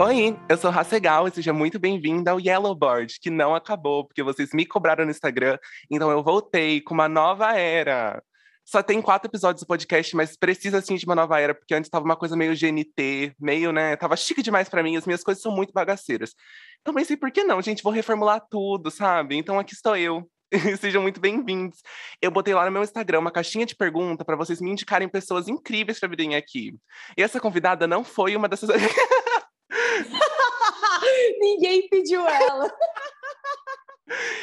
Oi, eu sou Racegal e seja muito bem-vinda ao Yellowboard, que não acabou, porque vocês me cobraram no Instagram, então eu voltei com uma nova era. Só tem quatro episódios do podcast, mas precisa sim de uma nova era, porque antes tava uma coisa meio GNT, meio, né? Tava chique demais para mim, as minhas coisas são muito bagaceiras. Então pensei, por que não, gente? Vou reformular tudo, sabe? Então aqui estou eu. Sejam muito bem-vindos. Eu botei lá no meu Instagram uma caixinha de pergunta para vocês me indicarem pessoas incríveis para virem aqui. E essa convidada não foi uma dessas. Ninguém pediu ela.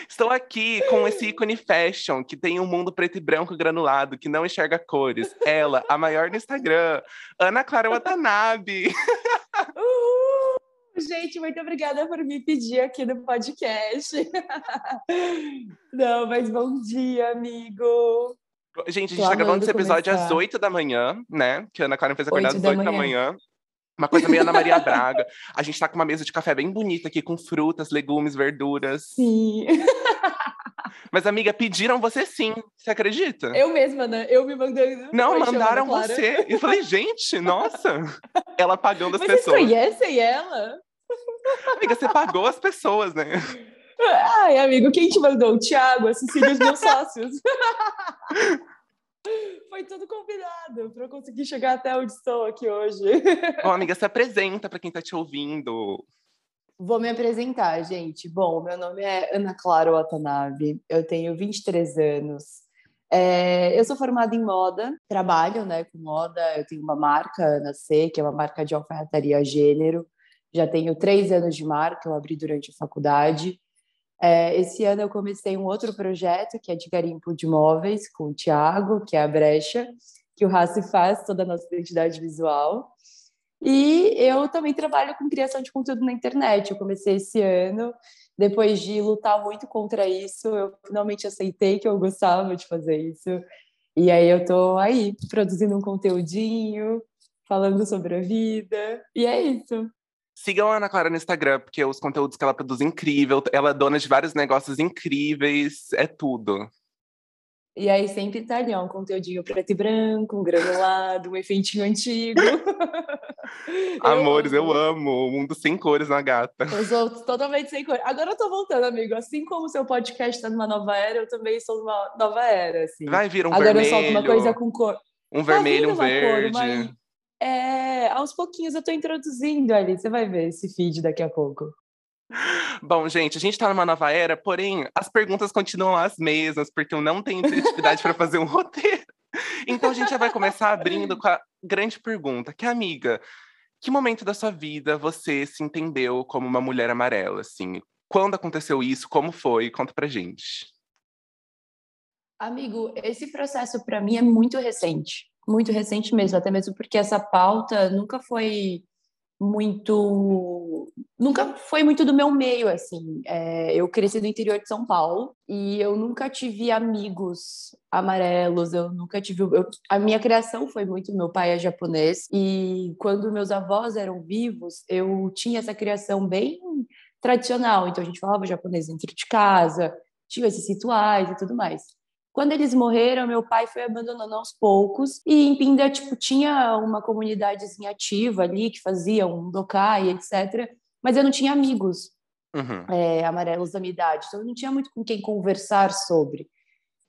Estou aqui com esse ícone fashion que tem um mundo preto e branco granulado, que não enxerga cores. Ela, a maior no Instagram, Ana Clara Watanabe. Uhul! Gente, muito obrigada por me pedir aqui no podcast. Não, mas bom dia, amigo. Gente, a gente Tô tá gravando esse episódio começar. às 8 da manhã, né? Que a Ana Clara fez acordar às 8 da manhã. Uma coisa meio Ana Maria Braga. A gente tá com uma mesa de café bem bonita aqui, com frutas, legumes, verduras. Sim. Mas, amiga, pediram você sim. Você acredita? Eu mesma, né? Eu me mandei. Não, mandaram você. Eu falei, gente, nossa. Ela pagando as Mas pessoas. Vocês conhecem ela? Amiga, você pagou as pessoas, né? Ai, amigo, quem te mandou? O Thiago, a Cecília, os meus sócios. Foi tudo combinado para eu conseguir chegar até onde estou aqui hoje. Bom, amiga, se apresenta para quem está te ouvindo. Vou me apresentar, gente. Bom, meu nome é Ana Clara Watanabe, eu tenho 23 anos. É, eu sou formada em moda, trabalho né, com moda, eu tenho uma marca, Ana C, que é uma marca de alfaiataria gênero. Já tenho três anos de marca, eu abri durante a faculdade. É, esse ano eu comecei um outro projeto, que é de garimpo de móveis, com o Tiago, que é a Brecha, que o Raci faz toda a nossa identidade visual. E eu também trabalho com criação de conteúdo na internet. Eu comecei esse ano, depois de lutar muito contra isso, eu finalmente aceitei que eu gostava de fazer isso. E aí eu tô aí, produzindo um conteúdinho, falando sobre a vida. E é isso. Sigam a Ana Clara no Instagram, porque os conteúdos que ela produz incrível. Ela é dona de vários negócios incríveis, é tudo. E aí sempre tá ali, ó, um conteúdinho preto e branco, um granulado, um efeitinho antigo. Amores, eu amo. eu amo. O mundo sem cores na gata. Os outros totalmente sem cores. Agora eu tô voltando, amigo. Assim como o seu podcast tá numa nova era, eu também sou numa nova era, assim. Vai vir um Agora vermelho. Agora eu solto uma coisa com cor. Um vermelho, um verde. Cor, uma... É, aos pouquinhos eu estou introduzindo ali, você vai ver esse feed daqui a pouco. Bom, gente, a gente está numa nova era, porém as perguntas continuam as mesmas, porque eu não tenho criatividade para fazer um roteiro. Então a gente já vai começar abrindo com a grande pergunta, que amiga, que momento da sua vida você se entendeu como uma mulher amarela, assim? Quando aconteceu isso? Como foi? Conta pra gente. Amigo, esse processo para mim é muito recente muito recente mesmo, até mesmo porque essa pauta nunca foi muito nunca foi muito do meu meio assim. É, eu cresci no interior de São Paulo e eu nunca tive amigos amarelos eu nunca tive eu, a minha criação foi muito meu pai é japonês e quando meus avós eram vivos eu tinha essa criação bem tradicional. Então a gente falava japonês dentro de casa tinha esses rituais e tudo mais quando eles morreram, meu pai foi abandonando aos poucos e em Pinda, tipo, tinha uma comunidadezinha ativa ali que fazia um docai, etc. Mas eu não tinha amigos uhum. é, amarelos da minha idade, então eu não tinha muito com quem conversar sobre.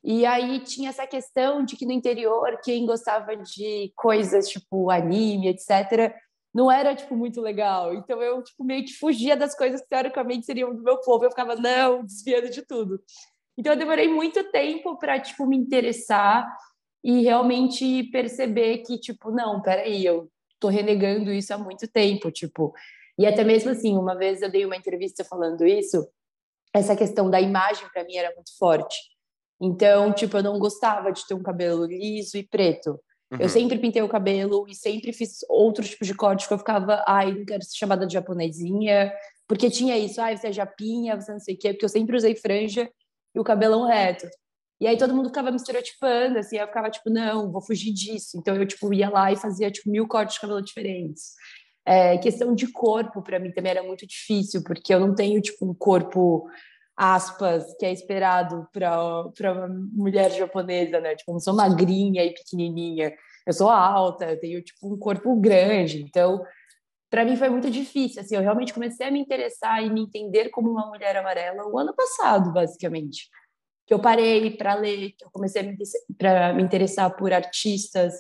E aí tinha essa questão de que no interior, quem gostava de coisas tipo anime, etc., não era, tipo, muito legal. Então eu, tipo, meio que fugia das coisas que teoricamente seriam do meu povo. Eu ficava, não, desviando de tudo. Então eu demorei muito tempo para tipo me interessar e realmente perceber que tipo, não, peraí, eu tô renegando isso há muito tempo, tipo. E até mesmo assim, uma vez eu dei uma entrevista falando isso, essa questão da imagem para mim era muito forte. Então, tipo, eu não gostava de ter um cabelo liso e preto. Uhum. Eu sempre pintei o cabelo e sempre fiz outros tipos de corte que eu ficava, ai, não quero ser chamada de japonesinha, porque tinha isso, ai, você é japinha, você não sei o quê, porque eu sempre usei franja e o cabelão reto. E aí todo mundo ficava me estereotipando, assim, eu ficava tipo, não, vou fugir disso. Então eu, tipo, ia lá e fazia, tipo, mil cortes de cabelo diferentes. É, questão de corpo, para mim, também era muito difícil, porque eu não tenho, tipo, um corpo, aspas, que é esperado para uma mulher japonesa, né? Tipo, eu não sou magrinha e pequenininha. Eu sou alta, eu tenho, tipo, um corpo grande. Então, para mim foi muito difícil, assim, eu realmente comecei a me interessar e me entender como uma mulher amarela o ano passado, basicamente. Que eu parei para ler, que eu comecei a me, interessar por artistas.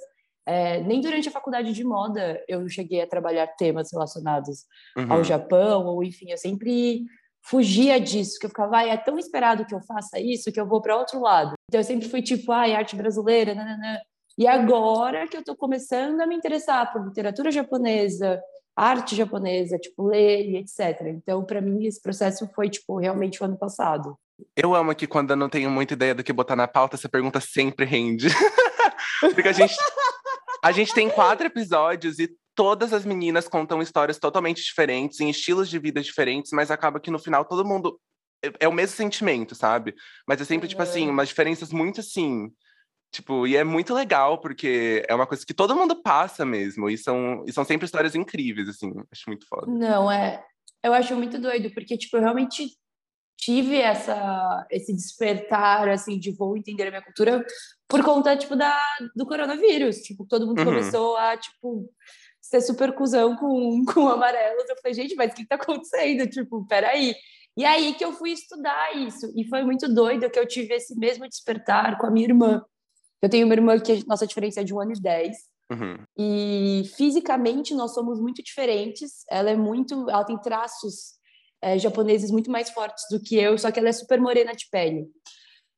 É, nem durante a faculdade de moda eu cheguei a trabalhar temas relacionados uhum. ao Japão, ou enfim, eu sempre fugia disso, que eu ficava, ah, é tão esperado que eu faça isso que eu vou para outro lado. Então eu sempre fui tipo, ai, ah, arte brasileira, nananã. E agora que eu estou começando a me interessar por literatura japonesa, arte japonesa, tipo, ler e etc. Então, para mim, esse processo foi, tipo, realmente o ano passado. Eu amo que quando eu não tenho muita ideia do que botar na pauta, essa pergunta sempre rende. Porque a gente, a gente tem quatro episódios e todas as meninas contam histórias totalmente diferentes, em estilos de vida diferentes, mas acaba que no final todo mundo é, é o mesmo sentimento, sabe? Mas é sempre, uhum. tipo assim, umas diferenças muito assim. Tipo, e é muito legal, porque é uma coisa que todo mundo passa mesmo. E são, e são sempre histórias incríveis, assim. Acho muito foda. Não, é. Eu acho muito doido, porque, tipo, eu realmente tive essa, esse despertar, assim, de vou entender a minha cultura por conta, tipo, da, do coronavírus. Tipo, todo mundo uhum. começou a, tipo, ser super cuzão com, com amarelos. Eu falei, gente, mas o que tá acontecendo? Tipo, peraí. E aí que eu fui estudar isso. E foi muito doido que eu tive esse mesmo despertar com a minha irmã. Eu tenho uma irmã que a nossa diferença é de um ano e dez. Uhum. E fisicamente nós somos muito diferentes. Ela é muito. Ela tem traços é, japoneses muito mais fortes do que eu, só que ela é super morena de pele.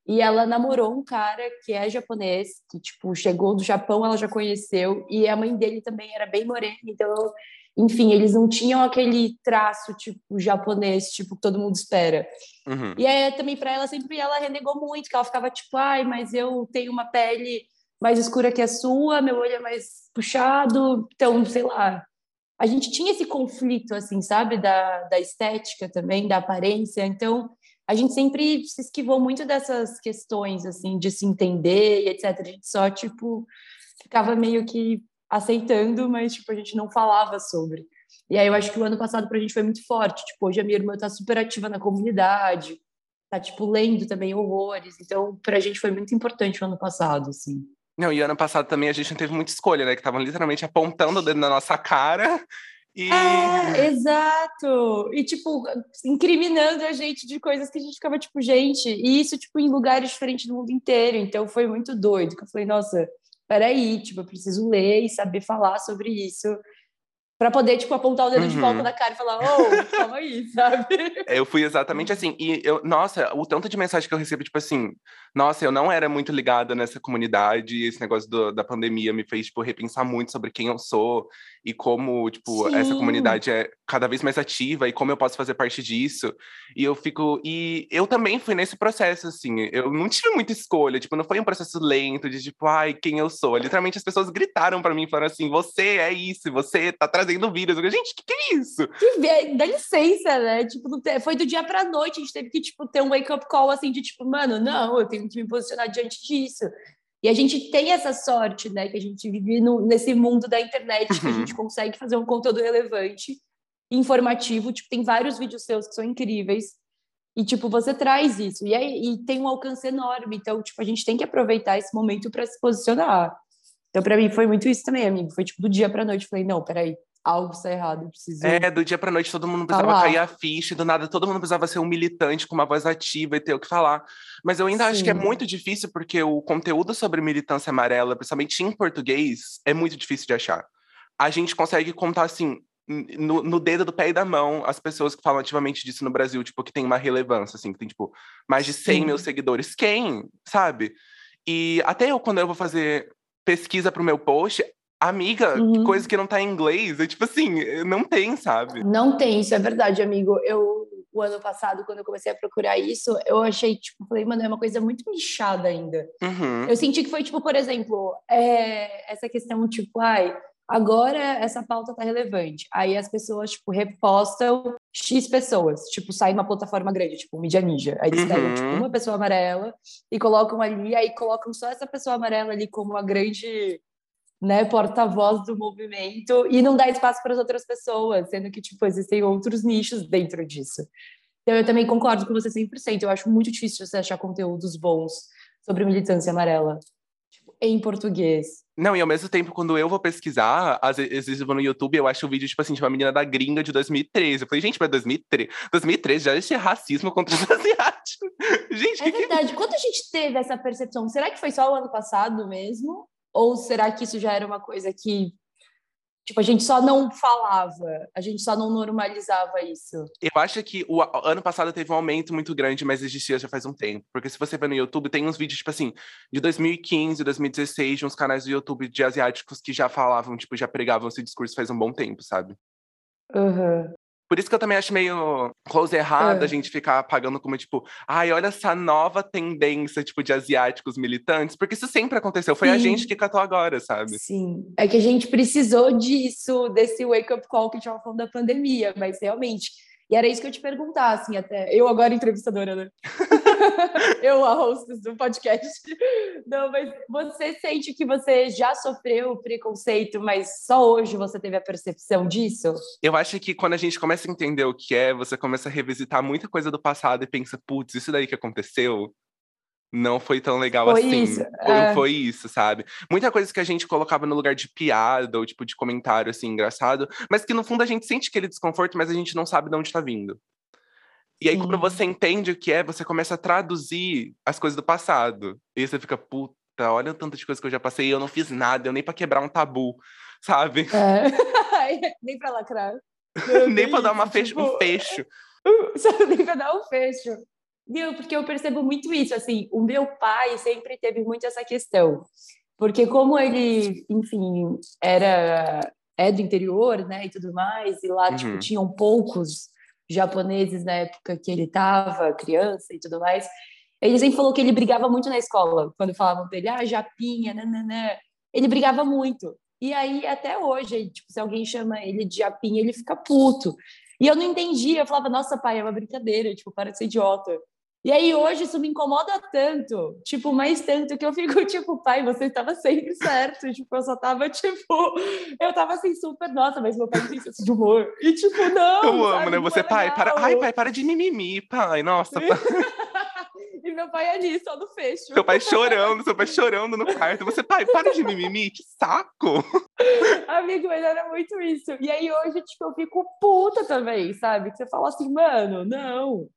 E ela namorou um cara que é japonês, que, tipo, chegou do Japão, ela já conheceu, e a mãe dele também era bem morena, então, enfim, eles não tinham aquele traço, tipo, japonês, tipo, que todo mundo espera. Uhum. E aí, também, para ela, sempre ela renegou muito, que ela ficava, tipo, ai, mas eu tenho uma pele mais escura que a sua, meu olho é mais puxado, então, sei lá. A gente tinha esse conflito, assim, sabe, da, da estética também, da aparência, então a gente sempre se esquivou muito dessas questões, assim, de se entender e etc. A gente só, tipo, ficava meio que aceitando, mas, tipo, a gente não falava sobre. E aí eu acho que o ano passado pra gente foi muito forte. Tipo, hoje a minha irmã tá super ativa na comunidade, tá, tipo, lendo também horrores. Então, pra gente foi muito importante o ano passado, assim. Não, e ano passado também a gente não teve muita escolha, né? Que estavam literalmente apontando o dedo na nossa cara e... É, exato! E, tipo, incriminando a gente de coisas que a gente ficava, tipo, gente, e isso, tipo, em lugares diferentes do mundo inteiro. Então, foi muito doido, que eu falei, nossa, peraí, tipo, eu preciso ler e saber falar sobre isso para poder, tipo, apontar o dedo uhum. de volta na cara e falar, ô, oh, calma aí, sabe? Eu fui exatamente assim. E eu, nossa, o tanto de mensagem que eu recebo, tipo assim, nossa, eu não era muito ligada nessa comunidade, esse negócio do, da pandemia me fez, tipo, repensar muito sobre quem eu sou e como, tipo, Sim. essa comunidade é cada vez mais ativa e como eu posso fazer parte disso. E eu fico. E eu também fui nesse processo, assim, eu não tive muita escolha, tipo, não foi um processo lento de, tipo, ai, quem eu sou. Literalmente as pessoas gritaram para mim, falaram assim, você é isso, você tá trazendo trazendo vírus. Gente, o que, que, é isso? Que dá licença, né? Tipo, foi do dia pra noite, a gente teve que, tipo, ter um wake-up call, assim, de tipo, mano, não, eu tenho que me posicionar diante disso. E a gente tem essa sorte, né? Que a gente vive no, nesse mundo da internet, uhum. que a uhum. gente consegue fazer um conteúdo relevante, informativo. Tipo, tem vários vídeos seus que são incríveis. E, tipo, você traz isso. E, aí, e tem um alcance enorme. Então, tipo, a gente tem que aproveitar esse momento para se posicionar. Então, para mim, foi muito isso também, amigo. Foi, tipo, do dia pra noite. Falei, não, peraí algo está errado, eu preciso. É, do dia para noite todo mundo precisava falar. cair a ficha, do nada todo mundo precisava ser um militante com uma voz ativa e ter o que falar. Mas eu ainda Sim. acho que é muito difícil porque o conteúdo sobre militância amarela, principalmente em português, é muito difícil de achar. A gente consegue contar assim no, no, dedo do pé e da mão as pessoas que falam ativamente disso no Brasil, tipo, que tem uma relevância, assim, que tem, tipo, mais de 100 Sim. mil seguidores. Quem? Sabe? E até eu, quando eu vou fazer pesquisa para o meu post, Amiga, uhum. coisa que não tá em inglês, é tipo assim, não tem, sabe? Não tem, isso é verdade, amigo. Eu, o ano passado, quando eu comecei a procurar isso, eu achei, tipo, falei, mano, é uma coisa muito nichada ainda. Uhum. Eu senti que foi, tipo, por exemplo, é, essa questão, tipo, ai, agora essa pauta tá relevante. Aí as pessoas, tipo, repostam X pessoas, tipo, sai uma plataforma grande, tipo, Mídia Ninja. Aí eles pegam, tipo, uhum. uma pessoa amarela e colocam ali, aí colocam só essa pessoa amarela ali como a grande né, porta-voz do movimento e não dá espaço para as outras pessoas, sendo que tipo existem outros nichos dentro disso. Então eu também concordo com você 100%. Eu acho muito difícil você achar conteúdos bons sobre militância amarela. Tipo, em português. Não, e ao mesmo tempo, quando eu vou pesquisar, às vezes eu vou no YouTube, eu acho o vídeo, tipo assim, de uma menina da gringa de 2013. Eu falei, gente, mas 2013, 2013 já existe racismo contra os asiáticos. Gente, é que verdade. Que... Quando a gente teve essa percepção, será que foi só o ano passado mesmo? Ou será que isso já era uma coisa que Tipo, a gente só não falava, a gente só não normalizava isso. Eu acho que o ano passado teve um aumento muito grande, mas existia já faz um tempo. Porque se você ver no YouTube, tem uns vídeos, tipo assim, de 2015, 2016, de uns canais do YouTube de asiáticos que já falavam, tipo, já pregavam esse discurso faz um bom tempo, sabe? Uhum. Por isso que eu também acho meio close errado é. a gente ficar pagando como, tipo, ai, olha essa nova tendência, tipo, de asiáticos militantes, porque isso sempre aconteceu. Foi Sim. a gente que catou agora, sabe? Sim. É que a gente precisou disso, desse wake-up call que a gente tava falando da pandemia, mas realmente e era isso que eu te perguntar, assim, até. Eu agora entrevistadora, né? eu, a hostess do podcast. Não, mas você sente que você já sofreu preconceito, mas só hoje você teve a percepção disso? Eu acho que quando a gente começa a entender o que é, você começa a revisitar muita coisa do passado e pensa, putz, isso daí que aconteceu não foi tão legal foi assim. Isso, foi, é. foi, isso, sabe? Muita coisa que a gente colocava no lugar de piada ou tipo de comentário assim engraçado, mas que no fundo a gente sente aquele desconforto, mas a gente não sabe de onde tá vindo. E aí, Sim. quando você entende o que é, você começa a traduzir as coisas do passado. E você fica, puta, olha o tanto de coisa que eu já passei e eu não fiz nada, eu nem para quebrar um tabu, sabe? É. nem para lacrar. nem para dar uma fecho, tipo... um fecho. nem pra dar um fecho. Viu? Porque eu percebo muito isso, assim, o meu pai sempre teve muito essa questão, porque como ele, enfim, era é do interior, né, e tudo mais, e lá, tipo, uhum. tipo, tinham poucos japoneses na época que ele estava criança e tudo mais, ele sempre falou que ele brigava muito na escola, quando falavam dele, ah, japinha, nananã, ele brigava muito, e aí, até hoje, tipo, se alguém chama ele de japinha, ele fica puto. E eu não entendia, eu falava, nossa, pai, é uma brincadeira, tipo, para de ser idiota. E aí hoje isso me incomoda tanto, tipo, mais tanto que eu fico tipo, pai, você estava sempre certo, tipo, eu só tava tipo, eu tava assim super, nossa, mas meu pai tem senso de humor. E tipo, não. Eu amo, sabe, né? Você, pai, para, ai, pai, para de mimimi, pai, nossa. e meu pai é nisso, só no fecho. Seu pai chorando, seu pai chorando no quarto. Você, pai, para de mimimi, que saco. Amigo, mas era muito isso. E aí hoje, tipo, eu fico puta também, sabe? Que você fala assim, mano, não.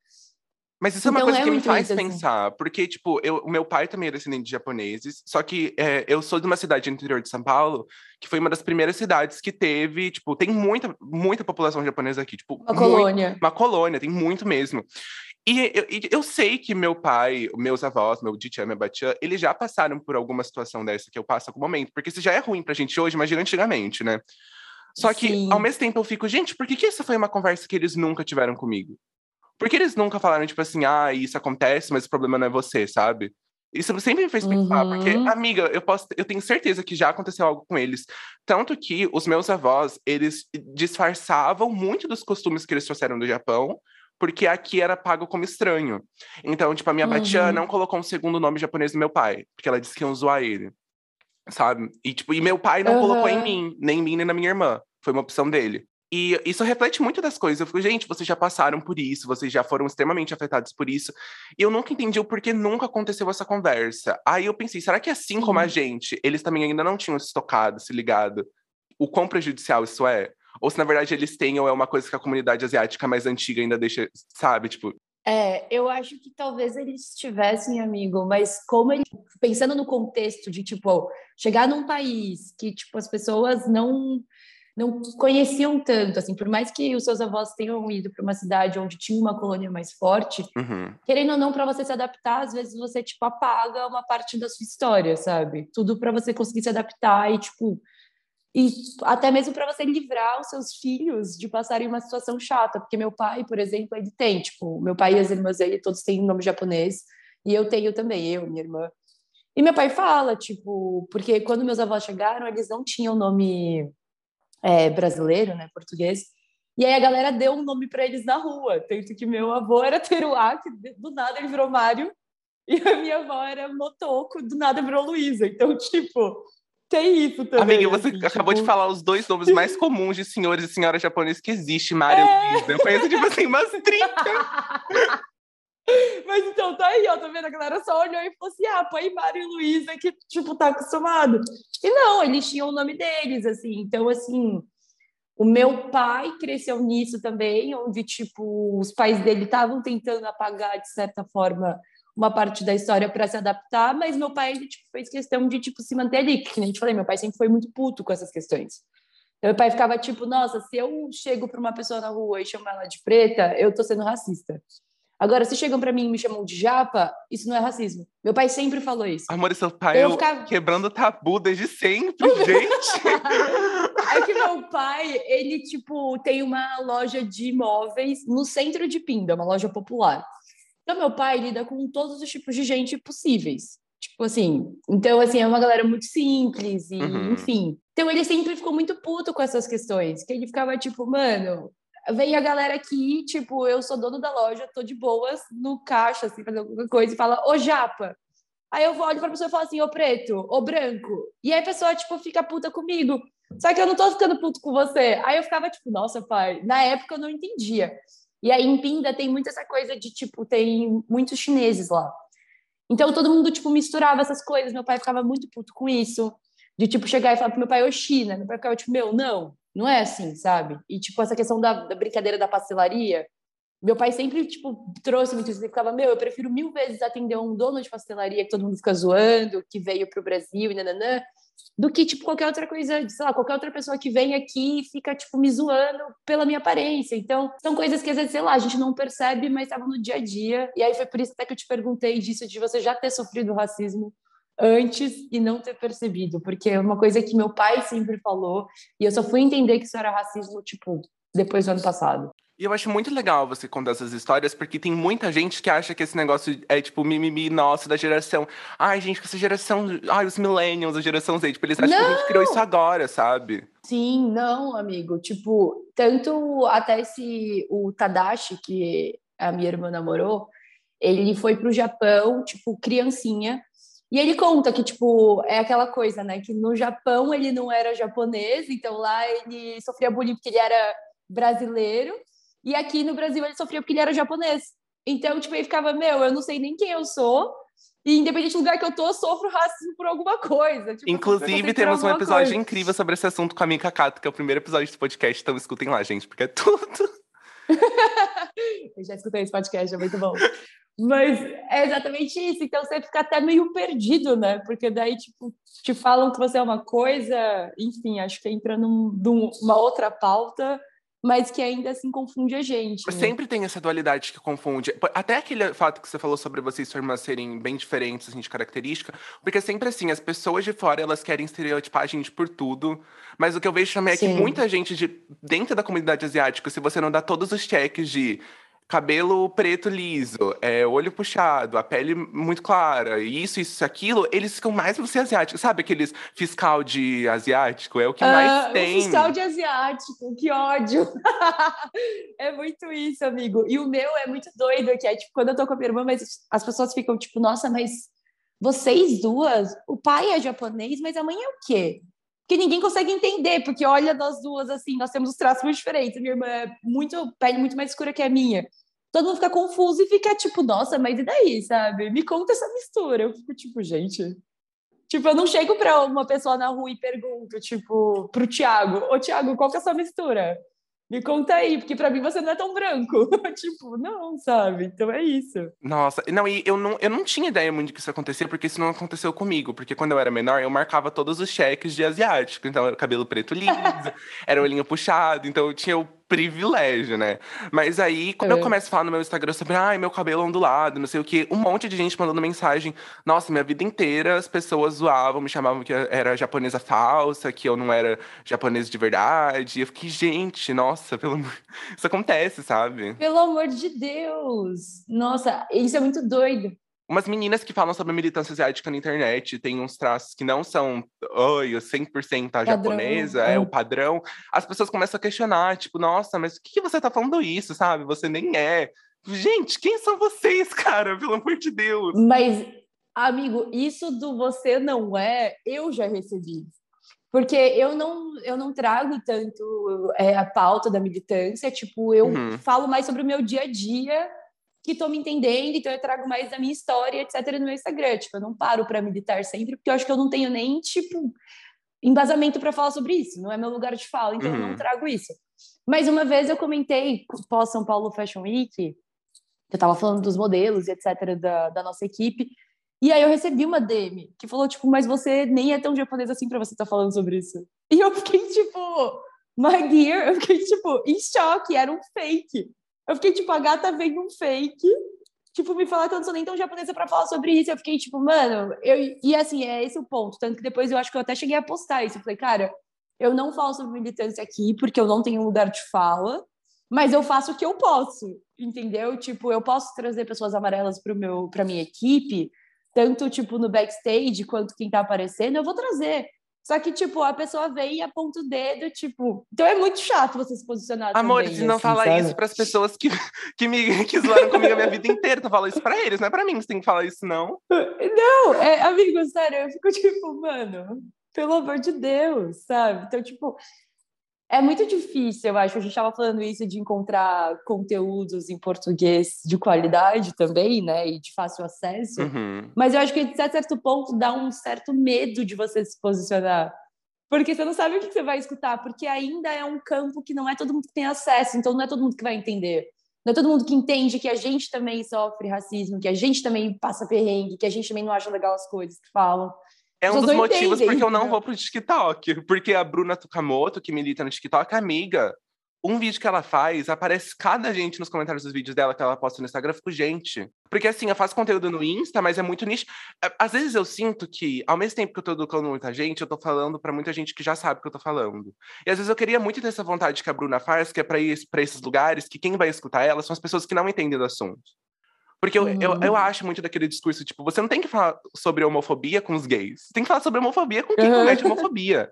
Mas isso então, é uma então, coisa é que me faz assim. pensar, porque, tipo, eu, o meu pai também é descendente de japoneses, só que é, eu sou de uma cidade no interior de São Paulo, que foi uma das primeiras cidades que teve, tipo, tem muita, muita população japonesa aqui, tipo... Uma colônia. Muito, uma colônia, tem muito mesmo. E eu, eu, sei que meu pai, meus avós, meu Dichan, minha Batian, eles já passaram por alguma situação dessa que eu passo no momento, porque isso já é ruim pra gente hoje, imagina antigamente, né? Só que, Sim. ao mesmo tempo, eu fico, gente, por que, que essa foi uma conversa que eles nunca tiveram comigo? Por que eles nunca falaram, tipo assim, ah, isso acontece, mas o problema não é você, sabe? Isso sempre me fez pensar, uhum. porque, amiga, eu posso, eu tenho certeza que já aconteceu algo com eles. Tanto que os meus avós, eles disfarçavam muito dos costumes que eles trouxeram do Japão, porque aqui era pago como estranho. Então, tipo, a minha uhum. tia não colocou um segundo nome japonês no meu pai, porque ela disse que iam zoar ele. Sabe? E, tipo, e meu pai não uhum. colocou em mim, nem em mim, nem na minha irmã. Foi uma opção dele. E isso reflete muito das coisas. Eu fico, gente, vocês já passaram por isso, vocês já foram extremamente afetados por isso. E eu nunca entendi o porquê nunca aconteceu essa conversa. Aí eu pensei, será que assim como a gente, eles também ainda não tinham se tocado, se ligado? O quão prejudicial isso é? Ou se na verdade eles têm, ou é uma coisa que a comunidade asiática mais antiga ainda deixa, sabe? Tipo. É, eu acho que talvez eles tivessem, amigo, mas como ele, pensando no contexto de, tipo, chegar num país que, tipo, as pessoas não não conheciam tanto, assim, por mais que os seus avós tenham ido para uma cidade onde tinha uma colônia mais forte, uhum. querendo ou não, para você se adaptar, às vezes você, tipo, apaga uma parte da sua história, sabe? Tudo para você conseguir se adaptar e, tipo, e até mesmo para você livrar os seus filhos de passarem uma situação chata, porque meu pai, por exemplo, ele tem, tipo, meu pai e as irmãs dele todos têm nome japonês, e eu tenho também, eu, minha irmã. E meu pai fala, tipo, porque quando meus avós chegaram, eles não tinham nome é, brasileiro, né, português. E aí a galera deu um nome para eles na rua, tanto que meu avô era Teruá, que do nada ele virou Mário, e a minha avó era Motoko, do nada virou Luísa. Então, tipo, tem isso também. Amiga, você assim, acabou tipo... de falar os dois nomes mais comuns de senhores e senhoras japoneses que existe, Mário é... e Luísa. Eu conheço, tipo assim, umas 30. Mas então, tá aí, ó, tá vendo? A galera só olhou e falou assim: ah, põe Mário e Luísa, que, tipo, tá acostumado. E não, eles tinham o nome deles, assim. Então, assim, o meu pai cresceu nisso também, onde, tipo, os pais dele estavam tentando apagar, de certa forma, uma parte da história para se adaptar, mas meu pai ele, tipo, fez questão de tipo se manter ali, que nem a gente falei, meu pai sempre foi muito puto com essas questões. Meu pai ficava tipo, nossa, se eu chego para uma pessoa na rua e chamo ela de preta, eu tô sendo racista. Agora, se chegam para mim e me chamam de japa, isso não é racismo. Meu pai sempre falou isso. Amor, seu pai eu ficava... quebrando tabu desde sempre, gente. é que meu pai, ele, tipo, tem uma loja de imóveis no centro de Pinda, uma loja popular. Então, meu pai lida com todos os tipos de gente possíveis. Tipo assim, então, assim, é uma galera muito simples, e, uhum. enfim. Então, ele sempre ficou muito puto com essas questões, que ele ficava tipo, mano, vem a galera aqui, tipo, eu sou dono da loja, tô de boas no caixa, assim, fazendo alguma coisa, e fala, ô japa. Aí eu olho pra pessoa e falo assim, ô preto, ô branco. E aí a pessoa, tipo, fica puta comigo. Só que eu não tô ficando puto com você. Aí eu ficava, tipo, nossa, pai. Na época eu não entendia. E aí em Pinda tem muito essa coisa de, tipo, tem muitos chineses lá. Então todo mundo, tipo, misturava essas coisas. Meu pai ficava muito puto com isso. De, tipo, chegar e falar pro meu pai, ô China. Meu pai ficava, tipo, meu, não, não é assim, sabe? E, tipo, essa questão da, da brincadeira da pastelaria. Meu pai sempre, tipo, trouxe muito isso. Ele ficava, meu, eu prefiro mil vezes atender um dono de pastelaria que todo mundo fica zoando, que veio pro Brasil e nananã, do que, tipo, qualquer outra coisa, sei lá, qualquer outra pessoa que vem aqui e fica, tipo, me zoando pela minha aparência. Então, são coisas que, às vezes, sei lá, a gente não percebe, mas estavam no dia a dia. E aí foi por isso até que eu te perguntei disso, de você já ter sofrido racismo antes e não ter percebido, porque é uma coisa que meu pai sempre falou, e eu só fui entender que isso era racismo, tipo, depois do ano passado. E eu acho muito legal você contar essas histórias, porque tem muita gente que acha que esse negócio é, tipo, mimimi nosso da geração. Ai, gente, que essa geração. Ai, os millennials, a geração Z. Tipo, eles acham não! que a gente criou isso agora, sabe? Sim, não, amigo. Tipo, tanto até esse. O Tadashi, que a minha irmã namorou, ele foi pro Japão, tipo, criancinha. E ele conta que, tipo, é aquela coisa, né? Que no Japão ele não era japonês, então lá ele sofria bullying porque ele era brasileiro. E aqui no Brasil ele sofria porque ele era japonês. Então, tipo, ele ficava, meu, eu não sei nem quem eu sou. E independente do lugar que eu tô, eu sofro racismo por alguma coisa. Tipo, Inclusive, temos um episódio coisa. incrível sobre esse assunto com a Mika Kato, que é o primeiro episódio do podcast, então escutem lá, gente, porque é tudo. eu já escutei esse podcast, é muito bom. Mas é exatamente isso. Então você fica até meio perdido, né? Porque daí, tipo, te falam que você é uma coisa, enfim, acho que entra num, numa outra pauta mas que ainda assim confunde a gente. Né? Sempre tem essa dualidade que confunde. Até aquele fato que você falou sobre vocês e sua irmã serem bem diferentes assim, de característica, porque é sempre assim, as pessoas de fora elas querem estereotipar a gente por tudo, mas o que eu vejo também é Sim. que muita gente de, dentro da comunidade asiática, se você não dá todos os cheques de cabelo preto liso, é, olho puxado, a pele muito clara, isso, isso, aquilo, eles ficam mais você asiático. Sabe aqueles fiscal de asiático? É o que mais uh, tem. fiscal de asiático, que ódio. é muito isso, amigo. E o meu é muito doido, que é tipo, quando eu tô com a minha irmã, mas as pessoas ficam tipo, nossa, mas vocês duas, o pai é japonês, mas a mãe é o quê? que ninguém consegue entender, porque olha nós duas assim, nós temos os traços muito diferentes. Minha irmã é muito pele muito mais escura que a minha todo mundo fica confuso e fica tipo, nossa, mas e daí, sabe? Me conta essa mistura. Eu fico tipo, gente. Tipo, eu não chego para uma pessoa na rua e pergunto, tipo, pro Thiago, ô Thiago, qual que é a sua mistura? Me conta aí, porque para mim você não é tão branco. tipo, não, sabe? Então é isso. Nossa, não, e eu não, eu não tinha ideia muito que isso acontecia, porque isso não aconteceu comigo. Porque quando eu era menor, eu marcava todos os cheques de asiático. Então, era cabelo preto liso, era olhinho puxado. Então, eu tinha o privilégio, né? Mas aí, quando é. eu começo a falar no meu Instagram sobre, ai, meu cabelo ondulado, não sei o quê, um monte de gente mandando mensagem. Nossa, minha vida inteira as pessoas zoavam, me chamavam que era japonesa falsa, que eu não era japonesa de verdade. E eu fiquei, gente, nossa, pelo amor... Isso acontece, sabe? Pelo amor de Deus! Nossa, isso é muito doido umas meninas que falam sobre militância asiática na internet, tem uns traços que não são oi, 100% a japonesa, é. é o padrão. As pessoas começam a questionar, tipo, nossa, mas o que, que você tá falando isso, sabe? Você nem é. Gente, quem são vocês, cara? Pelo amor de Deus. Mas, amigo, isso do você não é, eu já recebi. Porque eu não, eu não trago tanto é, a pauta da militância, tipo, eu uhum. falo mais sobre o meu dia a dia que tô me entendendo, então eu trago mais da minha história, etc, no meu Instagram. Tipo, eu não paro para militar sempre, porque eu acho que eu não tenho nem, tipo, embasamento para falar sobre isso. Não é meu lugar de fala, então uhum. eu não uhum. trago isso. Mas uma vez eu comentei pós São Paulo Fashion Week, eu tava falando dos modelos e etc da, da nossa equipe, e aí eu recebi uma DM que falou, tipo, mas você nem é tão japonês assim para você estar tá falando sobre isso. E eu fiquei, tipo, my dear, eu fiquei, tipo, em choque, era um fake. Eu fiquei, tipo, a gata veio um fake, tipo, me falar não sou nem tão japonesa para falar sobre isso. Eu fiquei, tipo, mano, eu... e assim, é esse o ponto. Tanto que depois eu acho que eu até cheguei a postar isso. Eu falei, cara, eu não falo sobre militância aqui porque eu não tenho lugar de fala, mas eu faço o que eu posso, entendeu? Tipo, eu posso trazer pessoas amarelas para meu, para minha equipe, tanto tipo no backstage quanto quem tá aparecendo, eu vou trazer. Só que, tipo, a pessoa vem e aponta o dedo, tipo. Então é muito chato você se posicionar. Amor, também, se não assim, falar sabe? isso para as pessoas que, que me que zoaram comigo a minha vida inteira, tu fala isso para eles, não é para mim, você tem que falar isso, não. Não, é, amigo, sério, eu fico tipo, mano, pelo amor de Deus, sabe? Então, tipo, é muito difícil, eu acho. A gente estava falando isso de encontrar conteúdos em português de qualidade também, né? E de fácil acesso. Uhum. Mas eu acho que, de certo ponto, dá um certo medo de você se posicionar. Porque você não sabe o que você vai escutar, porque ainda é um campo que não é todo mundo que tem acesso, então não é todo mundo que vai entender. Não é todo mundo que entende que a gente também sofre racismo, que a gente também passa perrengue, que a gente também não acha legal as coisas que falam. É um dos motivos entendem, porque eu não vou pro TikTok. Porque a Bruna Tukamoto, que milita no TikTok, amiga, um vídeo que ela faz, aparece cada gente nos comentários dos vídeos dela que ela posta no Instagram. Eu fico, gente. Porque assim, eu faço conteúdo no Insta, mas é muito nicho. Às vezes eu sinto que, ao mesmo tempo que eu tô educando muita gente, eu tô falando para muita gente que já sabe o que eu tô falando. E às vezes eu queria muito ter essa vontade que a Bruna faz, que é pra ir pra esses lugares, que quem vai escutar ela são as pessoas que não entendem do assunto. Porque eu, uhum. eu, eu, acho muito daquele discurso, tipo, você não tem que falar sobre homofobia com os gays. Você tem que falar sobre homofobia com quem uhum. comete homofobia.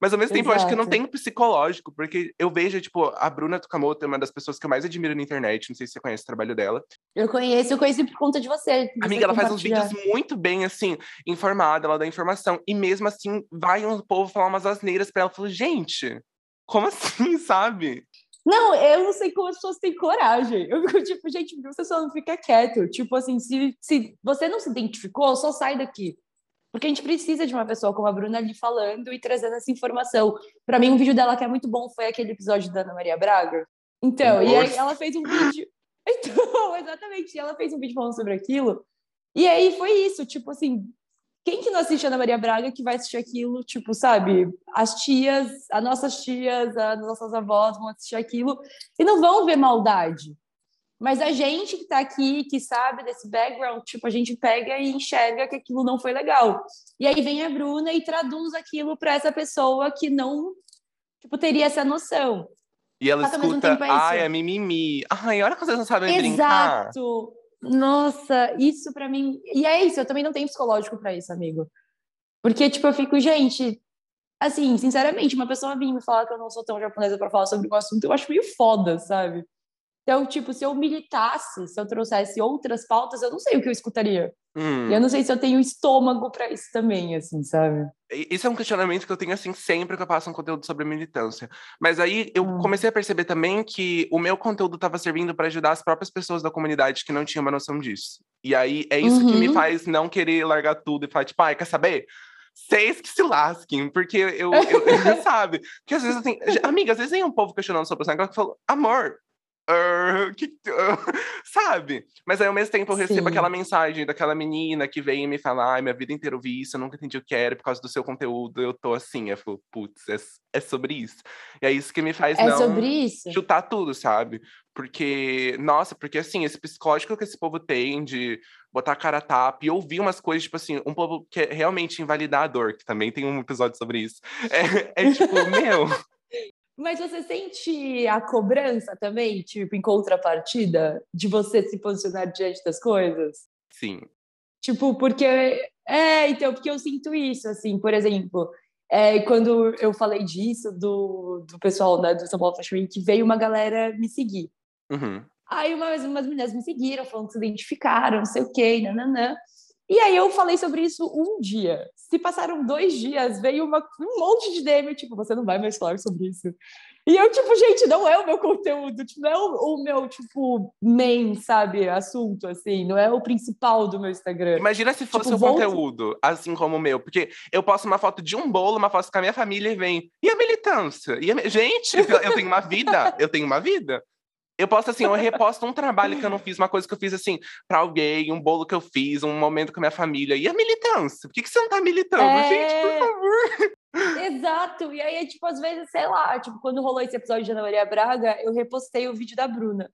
Mas ao mesmo tempo, Exato. eu acho que não tem psicológico, porque eu vejo, tipo, a Bruna Tukamoto é uma das pessoas que eu mais admiro na internet. Não sei se você conhece o trabalho dela. Eu conheço, eu conheci por conta de você. Amiga, ela faz uns vídeos muito bem, assim, informada, ela dá informação. E mesmo assim, vai um povo falar umas asneiras pra ela. Eu falo, gente, como assim, sabe? Não, eu não sei como as pessoas têm coragem. Eu fico tipo, gente, você só não fica quieto. Tipo assim, se, se você não se identificou, só sai daqui. Porque a gente precisa de uma pessoa como a Bruna ali falando e trazendo essa informação. Para mim, um vídeo dela que é muito bom foi aquele episódio da Ana Maria Braga. Então, Nossa. e aí ela fez um vídeo. Então, exatamente, ela fez um vídeo falando sobre aquilo. E aí foi isso, tipo assim, quem que não assiste Ana Maria Braga que vai assistir aquilo, tipo, sabe? As tias, as nossas tias, as nossas avós vão assistir aquilo e não vão ver maldade. Mas a gente que está aqui, que sabe desse background, tipo, a gente pega e enxerga que aquilo não foi legal. E aí vem a Bruna e traduz aquilo para essa pessoa que não, tipo, teria essa noção. E ela escuta, é ai, é mimimi. Ai, olha que vocês não sabem Exato. brincar. Exato. Nossa, isso para mim. E é isso, eu também não tenho psicológico para isso, amigo. Porque, tipo, eu fico, gente, assim, sinceramente, uma pessoa vir me falar que eu não sou tão japonesa para falar sobre o assunto, eu acho meio foda, sabe? Então, tipo, se eu militasse, se eu trouxesse outras pautas, eu não sei o que eu escutaria. Hum. Eu não sei se eu tenho estômago para isso também, assim, sabe? Isso é um questionamento que eu tenho, assim, sempre que eu passo um conteúdo sobre militância. Mas aí eu hum. comecei a perceber também que o meu conteúdo estava servindo para ajudar as próprias pessoas da comunidade que não tinham uma noção disso. E aí é isso uhum. que me uhum. faz não querer largar tudo e falar, tipo, ai, quer saber? Vocês que se lasquem, porque eu, eu, eu sabe? Porque às vezes, assim, amiga, às vezes tem um povo questionando sobre o negócio que fala, amor, Uh, que, uh, sabe? Mas aí ao mesmo tempo eu recebo Sim. aquela mensagem daquela menina que vem e me fala: ai, minha vida inteira eu vi isso, eu nunca entendi o que era, por causa do seu conteúdo eu tô assim. Eu falo, putz, é, é sobre isso. E é isso que me faz é não chutar tudo, sabe? Porque, nossa, porque assim, esse psicológico que esse povo tem de botar a cara a tapa e ouvir umas coisas, tipo assim, um povo que é realmente invalidador, que também tem um episódio sobre isso. É, é tipo, meu. Mas você sente a cobrança também, tipo, em contrapartida, de você se posicionar diante das coisas? Sim. Tipo, porque. É, então, porque eu sinto isso, assim, por exemplo, é, quando eu falei disso, do, do pessoal né, do São Paulo Fashion Week, veio uma galera me seguir. Uhum. Aí umas, umas meninas me seguiram, falando que se identificaram, não sei o quê, nananã. E aí eu falei sobre isso um dia. Se passaram dois dias, veio uma, um monte de DM, tipo, você não vai mais falar sobre isso. E eu, tipo, gente, não é o meu conteúdo, tipo, não é o, o, meu, tipo, main, sabe, assunto, assim, não é o principal do meu Instagram. Imagina se fosse tipo, o volto... conteúdo, assim como o meu, porque eu posto uma foto de um bolo, uma foto com a minha família e vem, e a militância? E a... Gente, eu tenho uma vida, eu tenho uma vida. Eu posto assim, eu reposto um trabalho que eu não fiz, uma coisa que eu fiz assim, para alguém, um bolo que eu fiz, um momento com a minha família. E a militância? Por que, que você não tá militando? É... Gente, por favor. Exato. E aí, tipo, às vezes, sei lá, tipo, quando rolou esse episódio de Ana Maria Braga, eu repostei o vídeo da Bruna.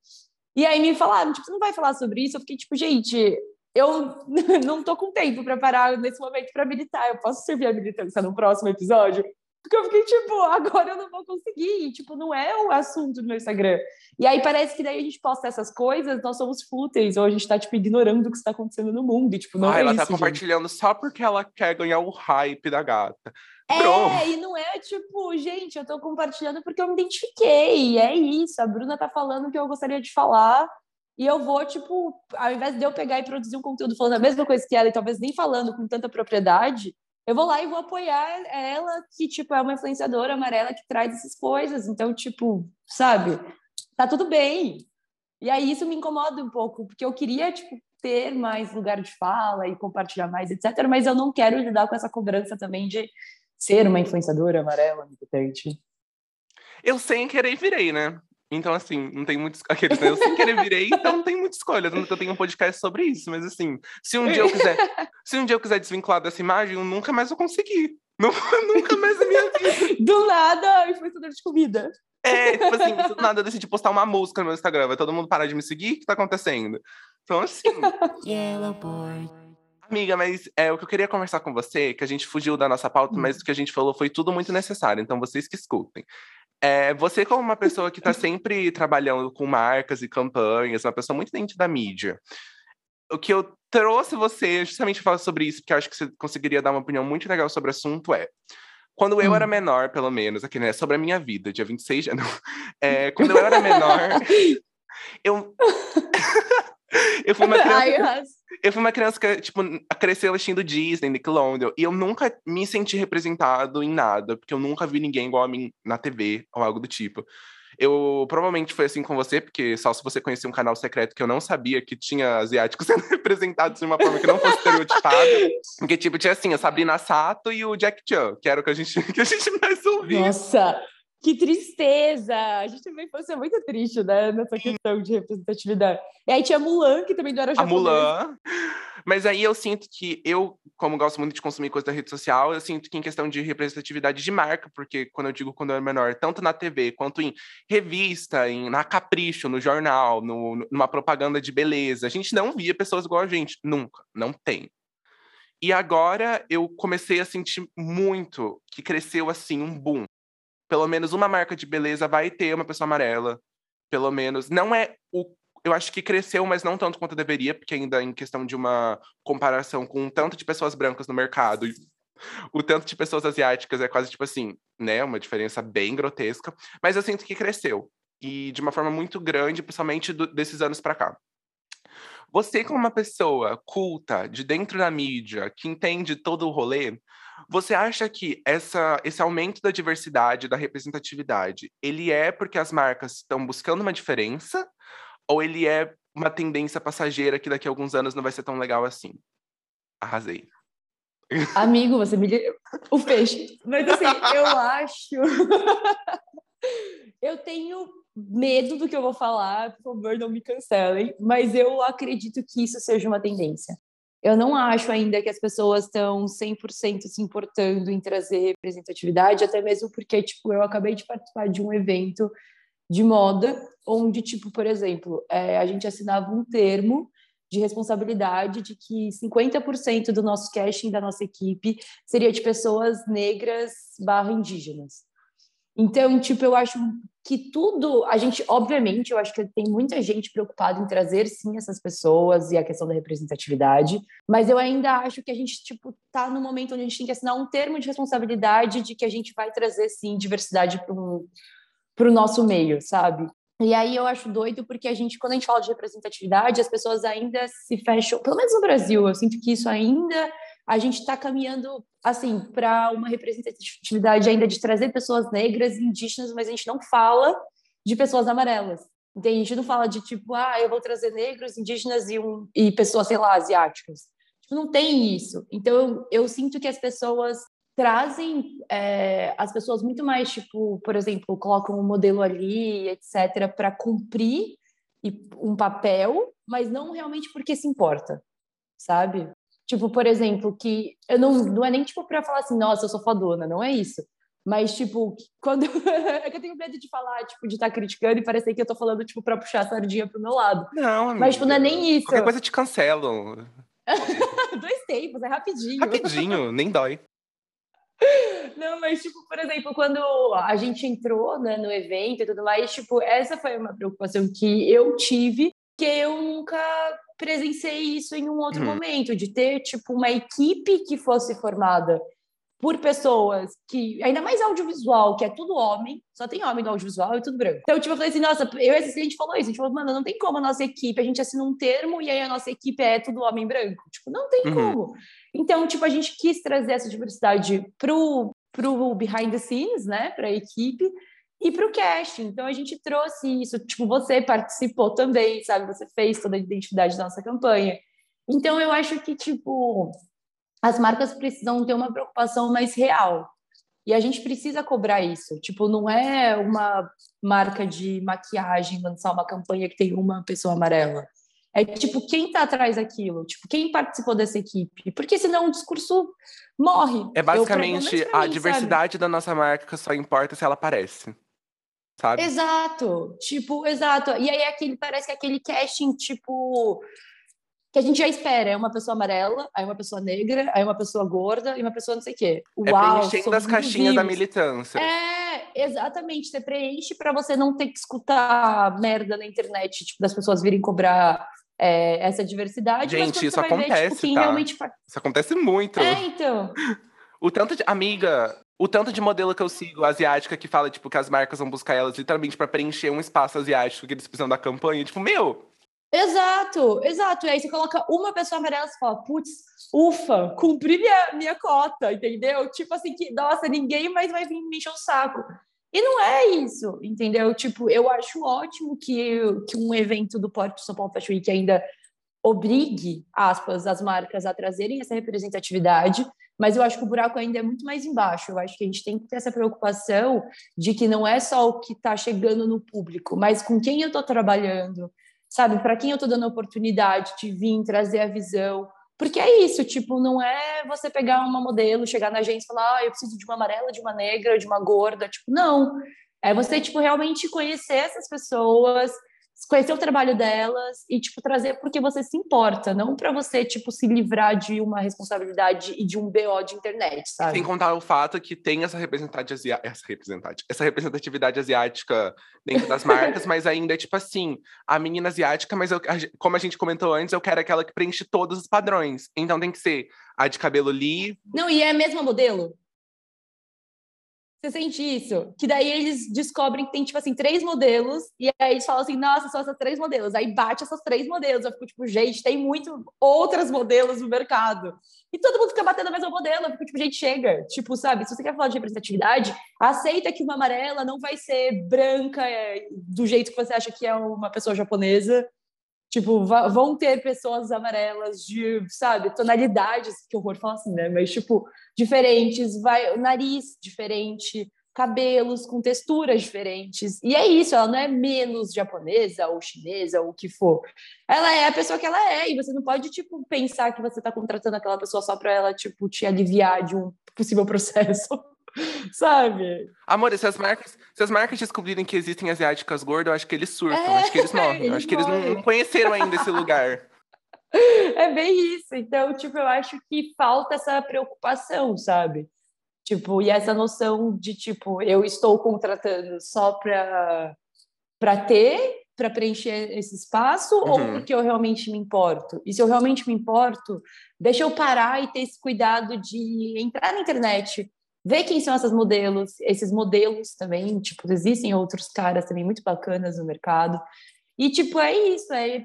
E aí me falaram, tipo, você não vai falar sobre isso? Eu fiquei, tipo, gente, eu não tô com tempo para parar nesse momento para militar. Eu posso servir a militância no próximo episódio? Porque eu fiquei tipo, agora eu não vou conseguir. E, tipo, não é o assunto do meu Instagram. E aí parece que daí a gente posta essas coisas, nós somos fúteis, ou a gente tá, tipo, ignorando o que está acontecendo no mundo. E, tipo, não ah, é ela tá isso, tá compartilhando gente. só porque ela quer ganhar o hype da gata. É, Pronto. e não é tipo, gente, eu tô compartilhando porque eu me identifiquei. É isso. A Bruna tá falando o que eu gostaria de falar. E eu vou, tipo, ao invés de eu pegar e produzir um conteúdo falando a mesma coisa que ela, e talvez nem falando com tanta propriedade, eu vou lá e vou apoiar ela, que, tipo, é uma influenciadora amarela que traz essas coisas. Então, tipo, sabe? Tá tudo bem. E aí isso me incomoda um pouco, porque eu queria, tipo, ter mais lugar de fala e compartilhar mais, etc. Mas eu não quero lidar com essa cobrança também de ser uma influenciadora amarela militante. Eu sem querer virei, né? Então, assim, não tem muitos. Aqueles, né? Eu sem querer virei, então não tem muita escolha. Eu tenho um podcast sobre isso, mas assim, se um dia eu quiser, se um dia eu quiser desvincular dessa imagem, eu nunca mais vou conseguir. nunca mais na minha vida. Do nada, influenciador de comida. É, tipo assim, do nada eu decidi postar uma música no meu Instagram. Vai todo mundo parar de me seguir? O que tá acontecendo? Então, assim. Yellow boy. Amiga, mas é o que eu queria conversar com você, que a gente fugiu da nossa pauta, mas hum. o que a gente falou foi tudo muito necessário, então vocês que escutem. É, você, como uma pessoa que está sempre trabalhando com marcas e campanhas, uma pessoa muito dentro da mídia, o que eu trouxe você justamente falar sobre isso, porque eu acho que você conseguiria dar uma opinião muito legal sobre o assunto, é. Quando eu hum. era menor, pelo menos, aqui, né, sobre a minha vida, dia 26 de janeiro. É, quando eu era menor, eu. eu fui uma criança. Eu fui uma criança que, tipo, cresceu assistindo Disney, Nickelodeon, e eu nunca me senti representado em nada, porque eu nunca vi ninguém igual a mim na TV ou algo do tipo. Eu provavelmente foi assim com você, porque só se você conhecia um canal secreto que eu não sabia que tinha asiáticos sendo representados de uma forma que não fosse estereotipada. porque, tipo, tinha assim, a Sabrina Sato e o Jack Chan, que era o que a gente, que a gente mais ouvia. Nossa! Que tristeza! A gente também fosse muito triste, né? Nessa questão de representatividade. E aí tinha Mulan, que também não era japonês. A Mulan. Mas aí eu sinto que eu, como gosto muito de consumir coisa da rede social, eu sinto que em questão de representatividade de marca, porque quando eu digo quando eu era menor, tanto na TV quanto em revista, em, na Capricho, no jornal, no, numa propaganda de beleza, a gente não via pessoas igual a gente. Nunca. Não tem. E agora eu comecei a sentir muito que cresceu assim um boom pelo menos uma marca de beleza vai ter uma pessoa amarela. Pelo menos. Não é o. Eu acho que cresceu, mas não tanto quanto deveria, porque ainda em questão de uma comparação com o tanto de pessoas brancas no mercado, o tanto de pessoas asiáticas é quase tipo assim, né? Uma diferença bem grotesca. Mas eu sinto que cresceu. E de uma forma muito grande, principalmente do, desses anos para cá. Você, como uma pessoa culta, de dentro da mídia, que entende todo o rolê, você acha que essa, esse aumento da diversidade, da representatividade, ele é porque as marcas estão buscando uma diferença? Ou ele é uma tendência passageira que daqui a alguns anos não vai ser tão legal assim? Arrasei. Amigo, você me. O peixe. Mas assim, eu acho. eu tenho medo do que eu vou falar, por favor, não me cancelem, mas eu acredito que isso seja uma tendência. Eu não acho ainda que as pessoas estão 100% se importando em trazer representatividade, até mesmo porque, tipo, eu acabei de participar de um evento de moda, onde, tipo, por exemplo, é, a gente assinava um termo de responsabilidade de que 50% do nosso casting da nossa equipe seria de pessoas negras barra indígenas. Então, tipo, eu acho que tudo, a gente, obviamente, eu acho que tem muita gente preocupada em trazer sim essas pessoas e a questão da representatividade, mas eu ainda acho que a gente, tipo, tá no momento onde a gente tem que assinar um termo de responsabilidade de que a gente vai trazer sim diversidade para o nosso meio, sabe? E aí eu acho doido porque a gente, quando a gente fala de representatividade, as pessoas ainda se fecham, pelo menos no Brasil, eu sinto que isso ainda a gente está caminhando assim para uma representatividade ainda de trazer pessoas negras e indígenas, mas a gente não fala de pessoas amarelas. Entende? A gente não fala de tipo, ah, eu vou trazer negros, indígenas e, um, e pessoas, sei lá, asiáticas. Tipo, não tem isso. Então eu, eu sinto que as pessoas trazem é, as pessoas muito mais, tipo, por exemplo, colocam um modelo ali, etc., para cumprir um papel, mas não realmente porque se importa, sabe? Tipo, por exemplo, que eu não, não é nem tipo para falar assim, nossa, eu sou fodona, não é isso. Mas, tipo, quando. é que eu tenho medo de falar, tipo, de estar tá criticando e parecer que eu tô falando, tipo, pra puxar a sardinha pro meu lado. Não, amiga. Mas, tipo, não é nem isso. Qualquer coisa te cancelam. Dois tempos, é rapidinho. Rapidinho, nem dói. Não, mas, tipo, por exemplo, quando a gente entrou né, no evento e tudo mais, tipo, essa foi uma preocupação que eu tive, que eu nunca presenciei isso em um outro hum. momento, de ter, tipo, uma equipe que fosse formada por pessoas que, ainda mais audiovisual, que é tudo homem, só tem homem no audiovisual e tudo branco. Então, tipo, eu falei assim, nossa, eu e esse gente falou isso, a gente falou, mano, não tem como a nossa equipe, a gente assina um termo e aí a nossa equipe é tudo homem branco. Tipo, não tem uhum. como. Então, tipo, a gente quis trazer essa diversidade pro, pro behind the scenes, né, pra equipe, e para o casting. Então a gente trouxe isso, tipo, você participou também, sabe? Você fez toda a identidade da nossa campanha. Então eu acho que, tipo, as marcas precisam ter uma preocupação mais real. E a gente precisa cobrar isso. Tipo, não é uma marca de maquiagem lançar uma campanha que tem uma pessoa amarela. É tipo, quem está atrás daquilo? Tipo, quem participou dessa equipe? Porque senão o discurso morre. É basicamente Eu, a diversidade sabe? da nossa marca só importa se ela aparece. Sabe? Exato. Tipo, exato. E aí aquele, parece que aquele casting, tipo, que a gente já espera. É uma pessoa amarela, aí uma pessoa negra, aí uma pessoa gorda e uma pessoa não sei o quê. É Uau, é preenchendo as caixinhas da militância. É, exatamente. Você preenche para você não ter que escutar merda na internet, tipo, das pessoas virem cobrar é, essa diversidade. Gente, isso acontece, ver, tipo, tá? Realmente... Isso acontece muito. É, então. O tanto de... Amiga, o tanto de modelo que eu sigo, asiática, que fala, tipo, que as marcas vão buscar elas literalmente para preencher um espaço asiático que eles precisam da campanha. Tipo, meu, Exato, exato. E aí você coloca uma pessoa amarela e fala, putz, ufa, cumpri minha, minha cota, entendeu? Tipo assim, que, nossa, ninguém mais vai vir me encher o saco. E não é isso, entendeu? Tipo, eu acho ótimo que, que um evento do Porto São Paulo Fashion Week ainda obrigue, aspas, as marcas a trazerem essa representatividade, mas eu acho que o buraco ainda é muito mais embaixo. Eu acho que a gente tem que ter essa preocupação de que não é só o que está chegando no público, mas com quem eu estou trabalhando, sabe? Para quem eu estou dando oportunidade de vir trazer a visão. Porque é isso, tipo, não é você pegar uma modelo, chegar na agência e falar, ah, eu preciso de uma amarela, de uma negra, de uma gorda, tipo, não. É você, tipo, realmente conhecer essas pessoas, conhecer o trabalho delas e, tipo, trazer porque você se importa, não para você, tipo, se livrar de uma responsabilidade e de um BO de internet, sabe? Sem contar o fato que tem essa representatividade, essa representatividade, essa representatividade asiática dentro das marcas, mas ainda é tipo assim, a menina asiática, mas eu, como a gente comentou antes, eu quero aquela que preenche todos os padrões. Então tem que ser a de cabelo li. Não, e é a mesma modelo? Você sente isso? Que daí eles descobrem que tem, tipo assim, três modelos, e aí eles falam assim, nossa, são essas três modelos. Aí bate essas três modelos. Eu fico, tipo, gente, tem muito outras modelos no mercado. E todo mundo fica batendo a mesma modelo. Eu fico, tipo, gente, chega. Tipo, sabe, se você quer falar de representatividade, aceita que uma amarela não vai ser branca é, do jeito que você acha que é uma pessoa japonesa. Tipo, vão ter pessoas amarelas de, sabe, tonalidades, que horror falar assim, né? Mas, tipo, diferentes, vai, nariz diferente, cabelos com texturas diferentes. E é isso, ela não é menos japonesa ou chinesa ou o que for. Ela é a pessoa que ela é, e você não pode, tipo, pensar que você está contratando aquela pessoa só para ela, tipo, te aliviar de um possível processo. Sabe? Amor, se as marcas, se as marcas descobrirem que existem asiáticas gordas, eu acho que eles surtam, é, acho que eles morrem. Eles acho que eles não, não conheceram ainda esse lugar. É bem isso. Então, tipo, eu acho que falta essa preocupação, sabe? Tipo, e essa noção de, tipo, eu estou contratando só para para ter, para preencher esse espaço, uhum. ou porque eu realmente me importo? E se eu realmente me importo, deixa eu parar e ter esse cuidado de entrar na internet, ver quem são essas modelos, esses modelos também, tipo, existem outros caras também muito bacanas no mercado. E, tipo, é isso, é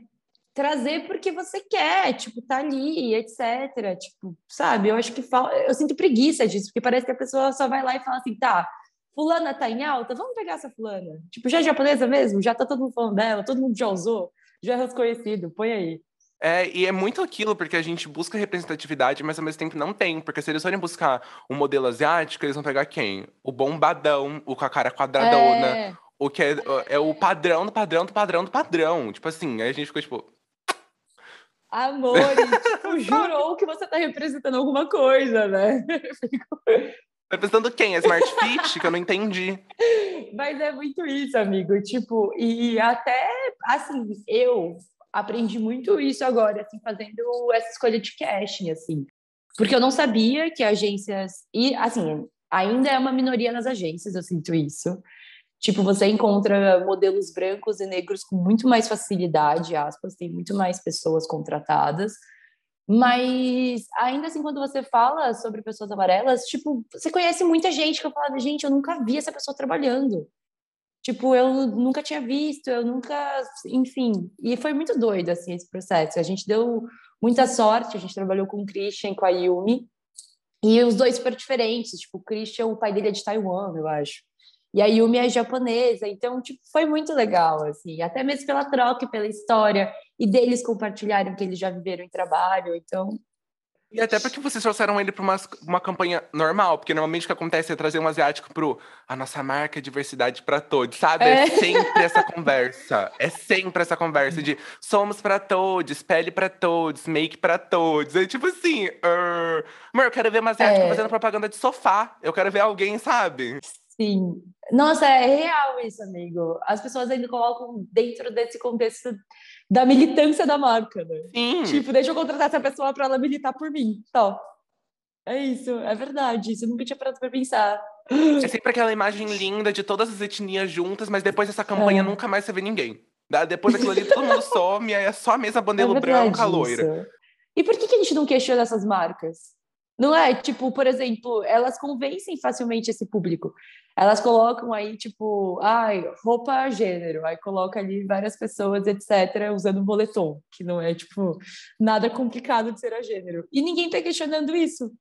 trazer porque você quer, tipo, tá ali, etc. Tipo, sabe? Eu acho que eu sinto preguiça disso, porque parece que a pessoa só vai lá e fala assim, tá, fulana tá em alta, vamos pegar essa fulana. Tipo, já é japonesa mesmo? Já tá todo mundo falando dela, todo mundo já usou, já é desconhecido, põe aí. É, e é muito aquilo, porque a gente busca representatividade, mas ao mesmo tempo não tem. Porque se eles forem buscar um modelo asiático, eles vão pegar quem? O bombadão, o com a cara quadradona, é. o que é, é o padrão do padrão do padrão do padrão. Tipo assim, aí a gente ficou tipo. Amor, tipo, jurou que você tá representando alguma coisa, né? Representando quem? A Smart Fit? que eu não entendi. Mas é muito isso, amigo. Tipo, e até, assim, eu aprendi muito isso agora, assim, fazendo essa escolha de casting, assim. Porque eu não sabia que agências... E, assim, ainda é uma minoria nas agências, eu sinto isso. Tipo, você encontra modelos brancos e negros com muito mais facilidade, aspas, tem muito mais pessoas contratadas. Mas ainda assim, quando você fala sobre pessoas amarelas, tipo, você conhece muita gente que eu falo, gente, eu nunca vi essa pessoa trabalhando. Tipo, eu nunca tinha visto, eu nunca, enfim. E foi muito doido, assim, esse processo. A gente deu muita sorte, a gente trabalhou com o Christian com a Yumi, e os dois super diferentes. Tipo, o Christian, o pai dele é de Taiwan, eu acho. E a Yumi é japonesa, então, tipo, foi muito legal, assim, até mesmo pela troca, pela história, e deles compartilharem que eles já viveram em trabalho, então, e até porque vocês trouxeram ele para uma, uma campanha normal, porque normalmente o que acontece é trazer um asiático pro a nossa marca é diversidade para todos, sabe? É. é. sempre essa conversa. É sempre essa conversa de somos para todos, pele para todos, make para todos. É tipo assim, uh... amor, eu quero ver uma asiática é. fazendo propaganda de sofá. Eu quero ver alguém, sabe? Sim. Nossa, é real isso, amigo. As pessoas ainda colocam dentro desse contexto da militância da marca, né? Sim. Tipo, deixa eu contratar essa pessoa para ela militar por mim. Só. É isso, é verdade. Isso eu nunca tinha parado pra pensar. É sempre aquela imagem linda de todas as etnias juntas, mas depois dessa campanha é. nunca mais você vê ninguém. Depois daquilo ali, todo mundo some, aí é só a mesa bandelo é branca, loira. E por que, que a gente não questiona essas marcas? Não é, tipo, por exemplo, elas convencem facilmente esse público. Elas colocam aí, tipo, ai, roupa gênero, aí coloca ali várias pessoas, etc., usando boletom, que não é, tipo, nada complicado de ser a gênero. E ninguém tá questionando isso.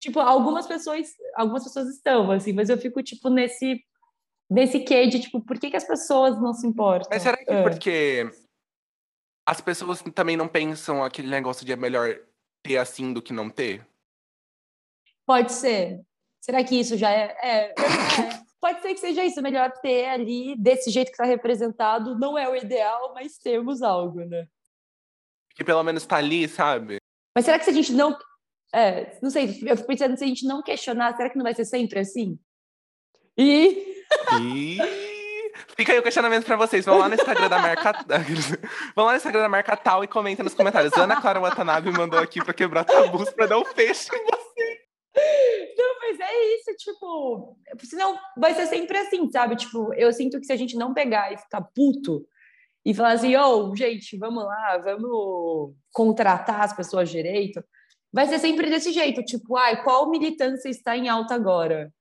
Tipo, algumas pessoas, algumas pessoas estão, assim, mas eu fico, tipo, nesse, nesse quê de, tipo, por que, que as pessoas não se importam? Mas será que é. porque as pessoas também não pensam aquele negócio de é melhor ter assim do que não ter? Pode ser. Será que isso já é? é, é. Pode ser que seja isso, melhor ter ali, desse jeito que está representado, não é o ideal, mas temos algo, né? Que pelo menos está ali, sabe? Mas será que se a gente não. É, não sei, eu fico pensando se a gente não questionar, será que não vai ser sempre assim? E. e... Fica aí o questionamento para vocês. Vão lá no Instagram da marca. Vão lá no Instagram da marca tal e comentem nos comentários. Ana Clara Watanabe mandou aqui para quebrar tabus para dar um fecho em vocês. Não, mas é isso, tipo, senão vai ser sempre assim, sabe? Tipo, eu sinto que se a gente não pegar e ficar puto e falar assim, ô, oh, gente, vamos lá, vamos contratar as pessoas direito, vai ser sempre desse jeito, tipo, ai, qual militância está em alta agora?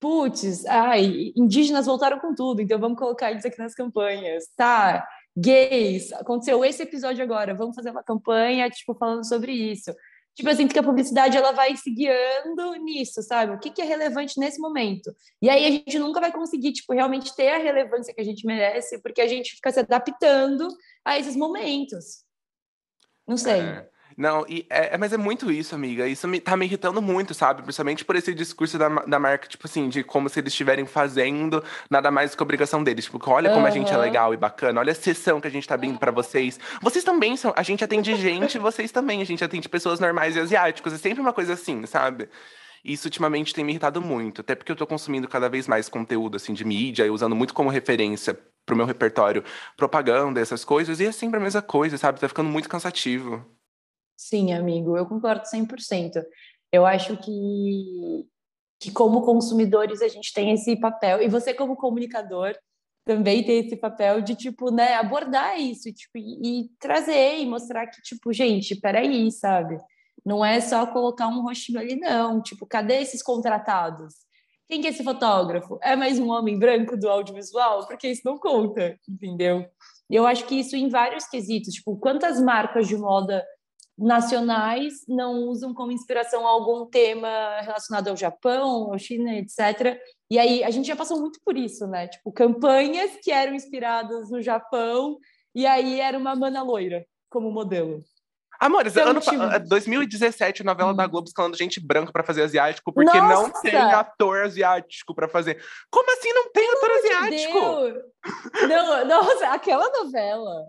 Putz, ai, indígenas voltaram com tudo, então vamos colocar eles aqui nas campanhas, tá? Gays, aconteceu esse episódio agora, vamos fazer uma campanha, tipo, falando sobre isso tipo, eu sinto que a publicidade ela vai se guiando nisso, sabe? O que, que é relevante nesse momento? E aí a gente nunca vai conseguir, tipo, realmente ter a relevância que a gente merece, porque a gente fica se adaptando a esses momentos. Não sei. É. Não, e é, é, mas é muito isso, amiga. Isso me, tá me irritando muito, sabe? Principalmente por esse discurso da, da marca, tipo assim, de como se eles estivessem fazendo nada mais que obrigação deles. Tipo, olha como uhum. a gente é legal e bacana, olha a sessão que a gente tá abrindo para vocês. Vocês também são. A gente atende gente, vocês também. A gente atende pessoas normais e asiáticos. É sempre uma coisa assim, sabe? Isso ultimamente tem me irritado muito, até porque eu tô consumindo cada vez mais conteúdo assim de mídia e usando muito como referência pro meu repertório propaganda, essas coisas, e é sempre a mesma coisa, sabe? Tá ficando muito cansativo. Sim, amigo, eu concordo 100%. Eu acho que, que como consumidores a gente tem esse papel, e você como comunicador também tem esse papel de, tipo, né, abordar isso, tipo, e, e trazer e mostrar que, tipo, gente, peraí, sabe? Não é só colocar um rostinho ali, não. Tipo, cadê esses contratados? Quem que é esse fotógrafo? É mais um homem branco do audiovisual? Porque isso não conta, entendeu? E eu acho que isso em vários quesitos. Tipo, quantas marcas de moda nacionais não usam como inspiração algum tema relacionado ao Japão, ao China, etc. E aí a gente já passou muito por isso, né? Tipo, campanhas que eram inspiradas no Japão e aí era uma mana loira como modelo. Amores, então, ano, tipo... 2017, novela hum. da Globo escalando gente branca para fazer asiático, porque Nossa! não tem ator asiático para fazer. Como assim não tem Pelo ator asiático? De não, nossa, aquela novela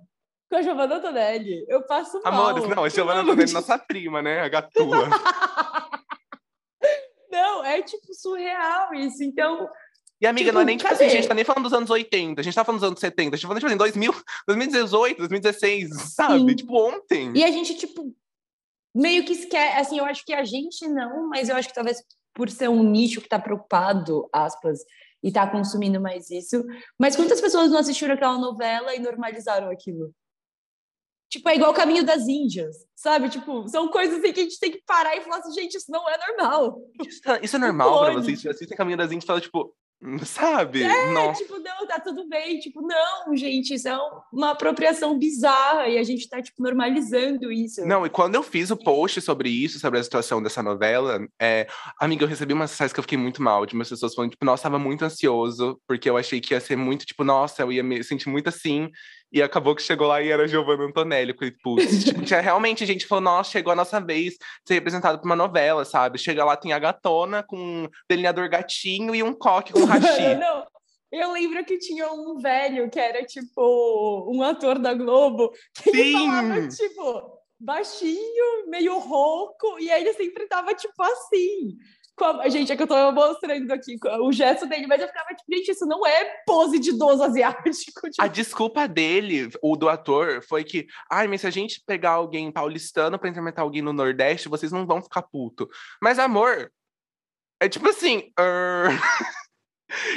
com a Giovanna Antonelli, eu passo mal. Amores, não, a Giovanna Antonelli é nossa prima, né? A gatua. não, é tipo surreal isso. Então, e, amiga, tipo, não é nem tipo assim, a gente tá nem falando dos anos 80, a gente tá falando dos anos 70, a gente tá falando, tipo assim, 2000, 2018, 2016, sabe? Sim. Tipo, ontem. E a gente, tipo, meio que esquece, assim, eu acho que a gente não, mas eu acho que talvez por ser um nicho que tá preocupado, aspas, e tá consumindo mais isso. Mas quantas pessoas não assistiram aquela novela e normalizaram aquilo? Tipo, é igual o caminho das Índias, sabe? Tipo, são coisas assim que a gente tem que parar e falar assim, gente, isso não é normal. Isso, tá, isso é normal pra vocês? Vocês assistem Caminho das Índias e falam, tipo, Sabe? É, não. tipo, não, tá tudo bem. Tipo, não, gente, isso é uma apropriação bizarra e a gente tá, tipo, normalizando isso. Não, e quando eu fiz o post sobre isso, sobre a situação dessa novela, é, amiga, eu recebi umas mensagens que eu fiquei muito mal, de umas pessoas falando, tipo, nossa, tava muito ansioso, porque eu achei que ia ser muito, tipo, nossa, eu ia me sentir muito assim. E acabou que chegou lá e era Giovanna Antonelli. com putz, tipo, tinha realmente gente falou, nossa, chegou a nossa vez de ser representado por uma novela, sabe? Chega lá, tem a gatona com um delineador gatinho e um coque com hashi. não, eu lembro que tinha um velho que era, tipo, um ator da Globo, que Sim. falava, tipo, baixinho, meio rouco, e aí ele sempre tava, tipo, assim. A... Gente, é que eu tô mostrando aqui o gesto dele, mas eu ficava tipo, gente, isso não é pose de idoso asiático. Tipo... A desculpa dele, o do ator, foi que, ai, mas se a gente pegar alguém paulistano pra interpretar alguém no Nordeste, vocês não vão ficar puto. Mas, amor, é tipo assim. Uh...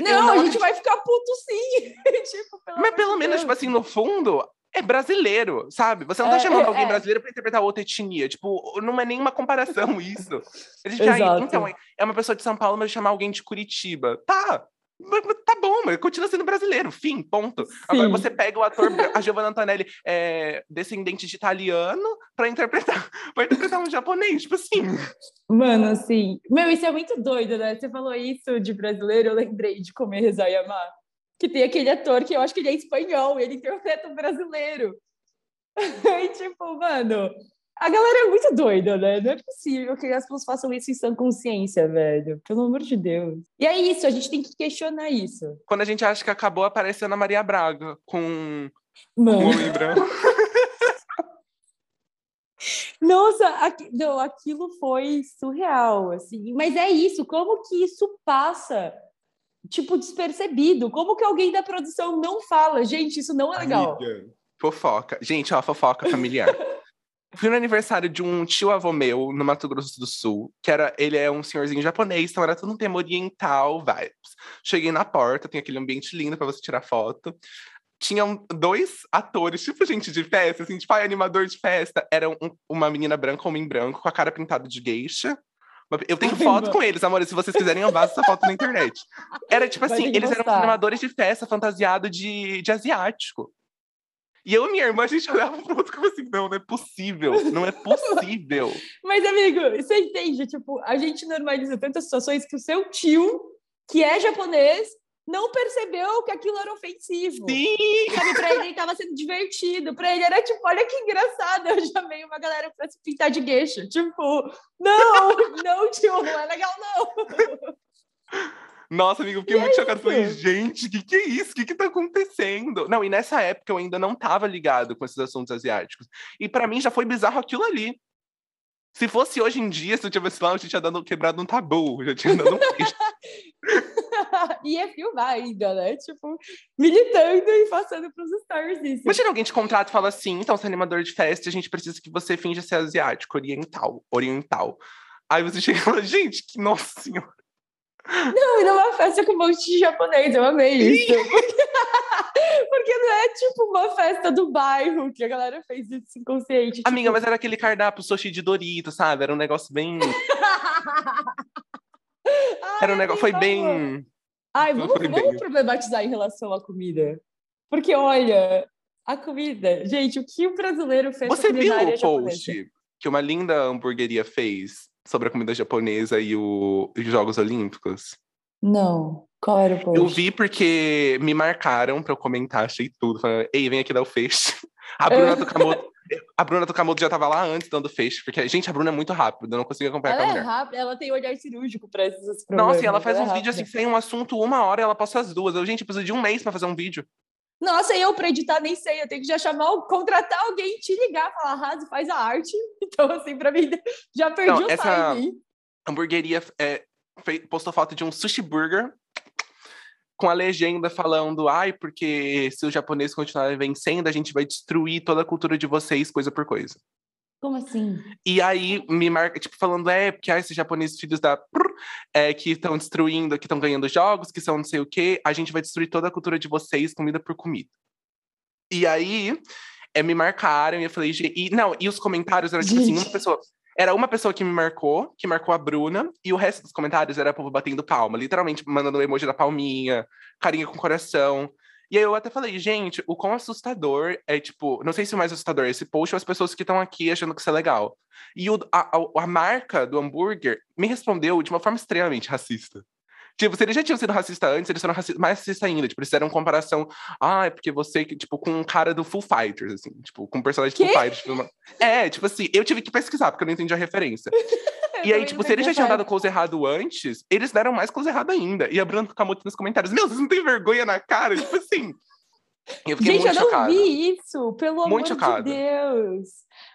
Não, não, a gente vai ficar puto sim. tipo, pelo Mas pelo menos, Deus. tipo assim, no fundo, é brasileiro, sabe? Você não tá é, chamando é, alguém é. brasileiro para interpretar outra etnia. Tipo, não é nenhuma comparação isso. Eles já, então, é uma pessoa de São Paulo, mas chamar alguém de Curitiba. Tá, Tá bom, mas continua sendo brasileiro, fim, ponto. Sim. Agora você pega o ator, a Giovanna Antonelli, é, descendente de italiano, pra interpretar, pra interpretar um japonês, tipo assim. Mano, assim. Meu, isso é muito doido, né? Você falou isso de brasileiro, eu lembrei de Comer, Rezar e Amar que tem aquele ator que eu acho que ele é espanhol, ele interpreta um brasileiro. e tipo, mano, a galera é muito doida, né? Não é possível que as pessoas façam isso em sã consciência, velho. Pelo amor de Deus. E é isso, a gente tem que questionar isso. Quando a gente acha que acabou aparecendo a Maria Braga com Mano. um homem branco. Nossa, não, aquilo foi surreal, assim. Mas é isso, como que isso passa tipo, despercebido. Como que alguém da produção não fala? Gente, isso não é legal. Amiga, fofoca. Gente, ó, fofoca familiar. Fui no aniversário de um tio avô meu no Mato Grosso do Sul, que era, ele é um senhorzinho japonês, então era tudo um tema oriental, vibes. Cheguei na porta, tem aquele ambiente lindo para você tirar foto. Tinham dois atores, tipo gente de festa, assim, tipo, animador de festa. Era um, uma menina branca, um homem branco, com a cara pintada de geisha, eu tenho foto com eles, amor. Se vocês quiserem, eu vazo essa foto na internet. Era tipo assim, eles eram animadores de festa fantasiado de, de asiático. E eu e minha irmã, a gente olhava pro outro como assim, não, não é possível, não é possível. Mas, amigo, você entende? Tipo, a gente normaliza tantas situações que o seu tio, que é japonês, não percebeu que aquilo era ofensivo. Sim! Sabe, pra ele estava sendo divertido. Pra ele era tipo, olha que engraçado, eu chamei uma galera pra se pintar de gueixa. Tipo, não, não, tio, não é legal, não. Nossa, amigo, fiquei muito é chocado. Falei, gente, o que, que é isso? O que, que tá acontecendo? Não, e nessa época eu ainda não tava ligado com esses assuntos asiáticos. E para mim já foi bizarro aquilo ali. Se fosse hoje em dia, se eu tivesse lá, eu já tinha dado, quebrado um tabu, já tinha dado um Ia filmar ainda, né? Tipo, militando e passando pros stories isso. Imagina alguém te contrata e fala assim, então, você é animador de festa, a gente precisa que você finja ser asiático, oriental, oriental. Aí você chega e fala, gente, que nossa senhora. Não, e numa festa com um monte de japonês, eu amei isso. Porque não é tipo uma festa do bairro que a galera fez isso inconsciente. Amiga, tipo... mas era aquele cardápio sushi de Dorito, sabe? Era um negócio bem. era um negócio. Foi bem. Ai, vamos, vamos problematizar em relação à comida. Porque, olha, a comida. Gente, o que o brasileiro fez Você viu o post que uma linda hamburgueria fez sobre a comida japonesa e o, os Jogos Olímpicos? Não. Qual era o post? Eu vi porque me marcaram pra eu comentar, achei tudo. Falando, Ei, vem aqui dar o feixe. A Bruna Tucamoto, a Bruna Tucamoto já tava lá antes dando feixe, porque, gente, a Bruna é muito rápida, eu não consigo acompanhar ela com a é mulher. rápida, ela tem olhar cirúrgico pra esses problemas. Nossa, e ela faz ela uns é vídeos assim, sem um assunto, uma hora, ela posta as duas. Eu, gente, eu preciso de um mês pra fazer um vídeo. Nossa, eu pra editar nem sei, eu tenho que já chamar, contratar alguém, te ligar, falar, Raso, faz a arte. Então, assim, pra mim, já perdi Não, o essa- timing. hamburgueria é, postou foto de um sushi burger com a legenda falando: ai, porque se os japoneses continuarem vencendo, a gente vai destruir toda a cultura de vocês, coisa por coisa. Como assim? E aí me marca, tipo, falando: é, porque ah, esses japoneses filhos da. é, que estão destruindo, que estão ganhando jogos, que são não sei o quê, a gente vai destruir toda a cultura de vocês, comida por comida. E aí é, me marcaram e eu falei, e não, e os comentários eram tipo assim, Gente. uma pessoa. Era uma pessoa que me marcou, que marcou a Bruna, e o resto dos comentários era povo batendo palma, literalmente mandando o emoji da palminha, carinha com coração. E aí eu até falei, gente, o quão assustador é, tipo, não sei se o mais assustador é esse post ou as pessoas que estão aqui achando que isso é legal. E o- a, a- a marca do hambúrguer me respondeu de uma forma extremamente racista. Tipo, se eles já tinham sido racistas antes, eles foram raci- mais racistas ainda. Tipo, eles fizeram comparação. Ah, é porque você, tipo, com um cara do Full Fighters, assim. Tipo, com um personagem do? Full Fighters. tipo, uma- É, tipo assim, eu tive que pesquisar, porque eu não entendi a referência. E aí, tipo, se eles já tinham dado close errado antes, eles deram mais close errado ainda. E a Bruna Kamoto nos comentários, meu, vocês não têm vergonha na cara? Tipo assim. Eu fiquei Gente, muito eu não chocado. vi isso, pelo Muito amor chocado. de Deus.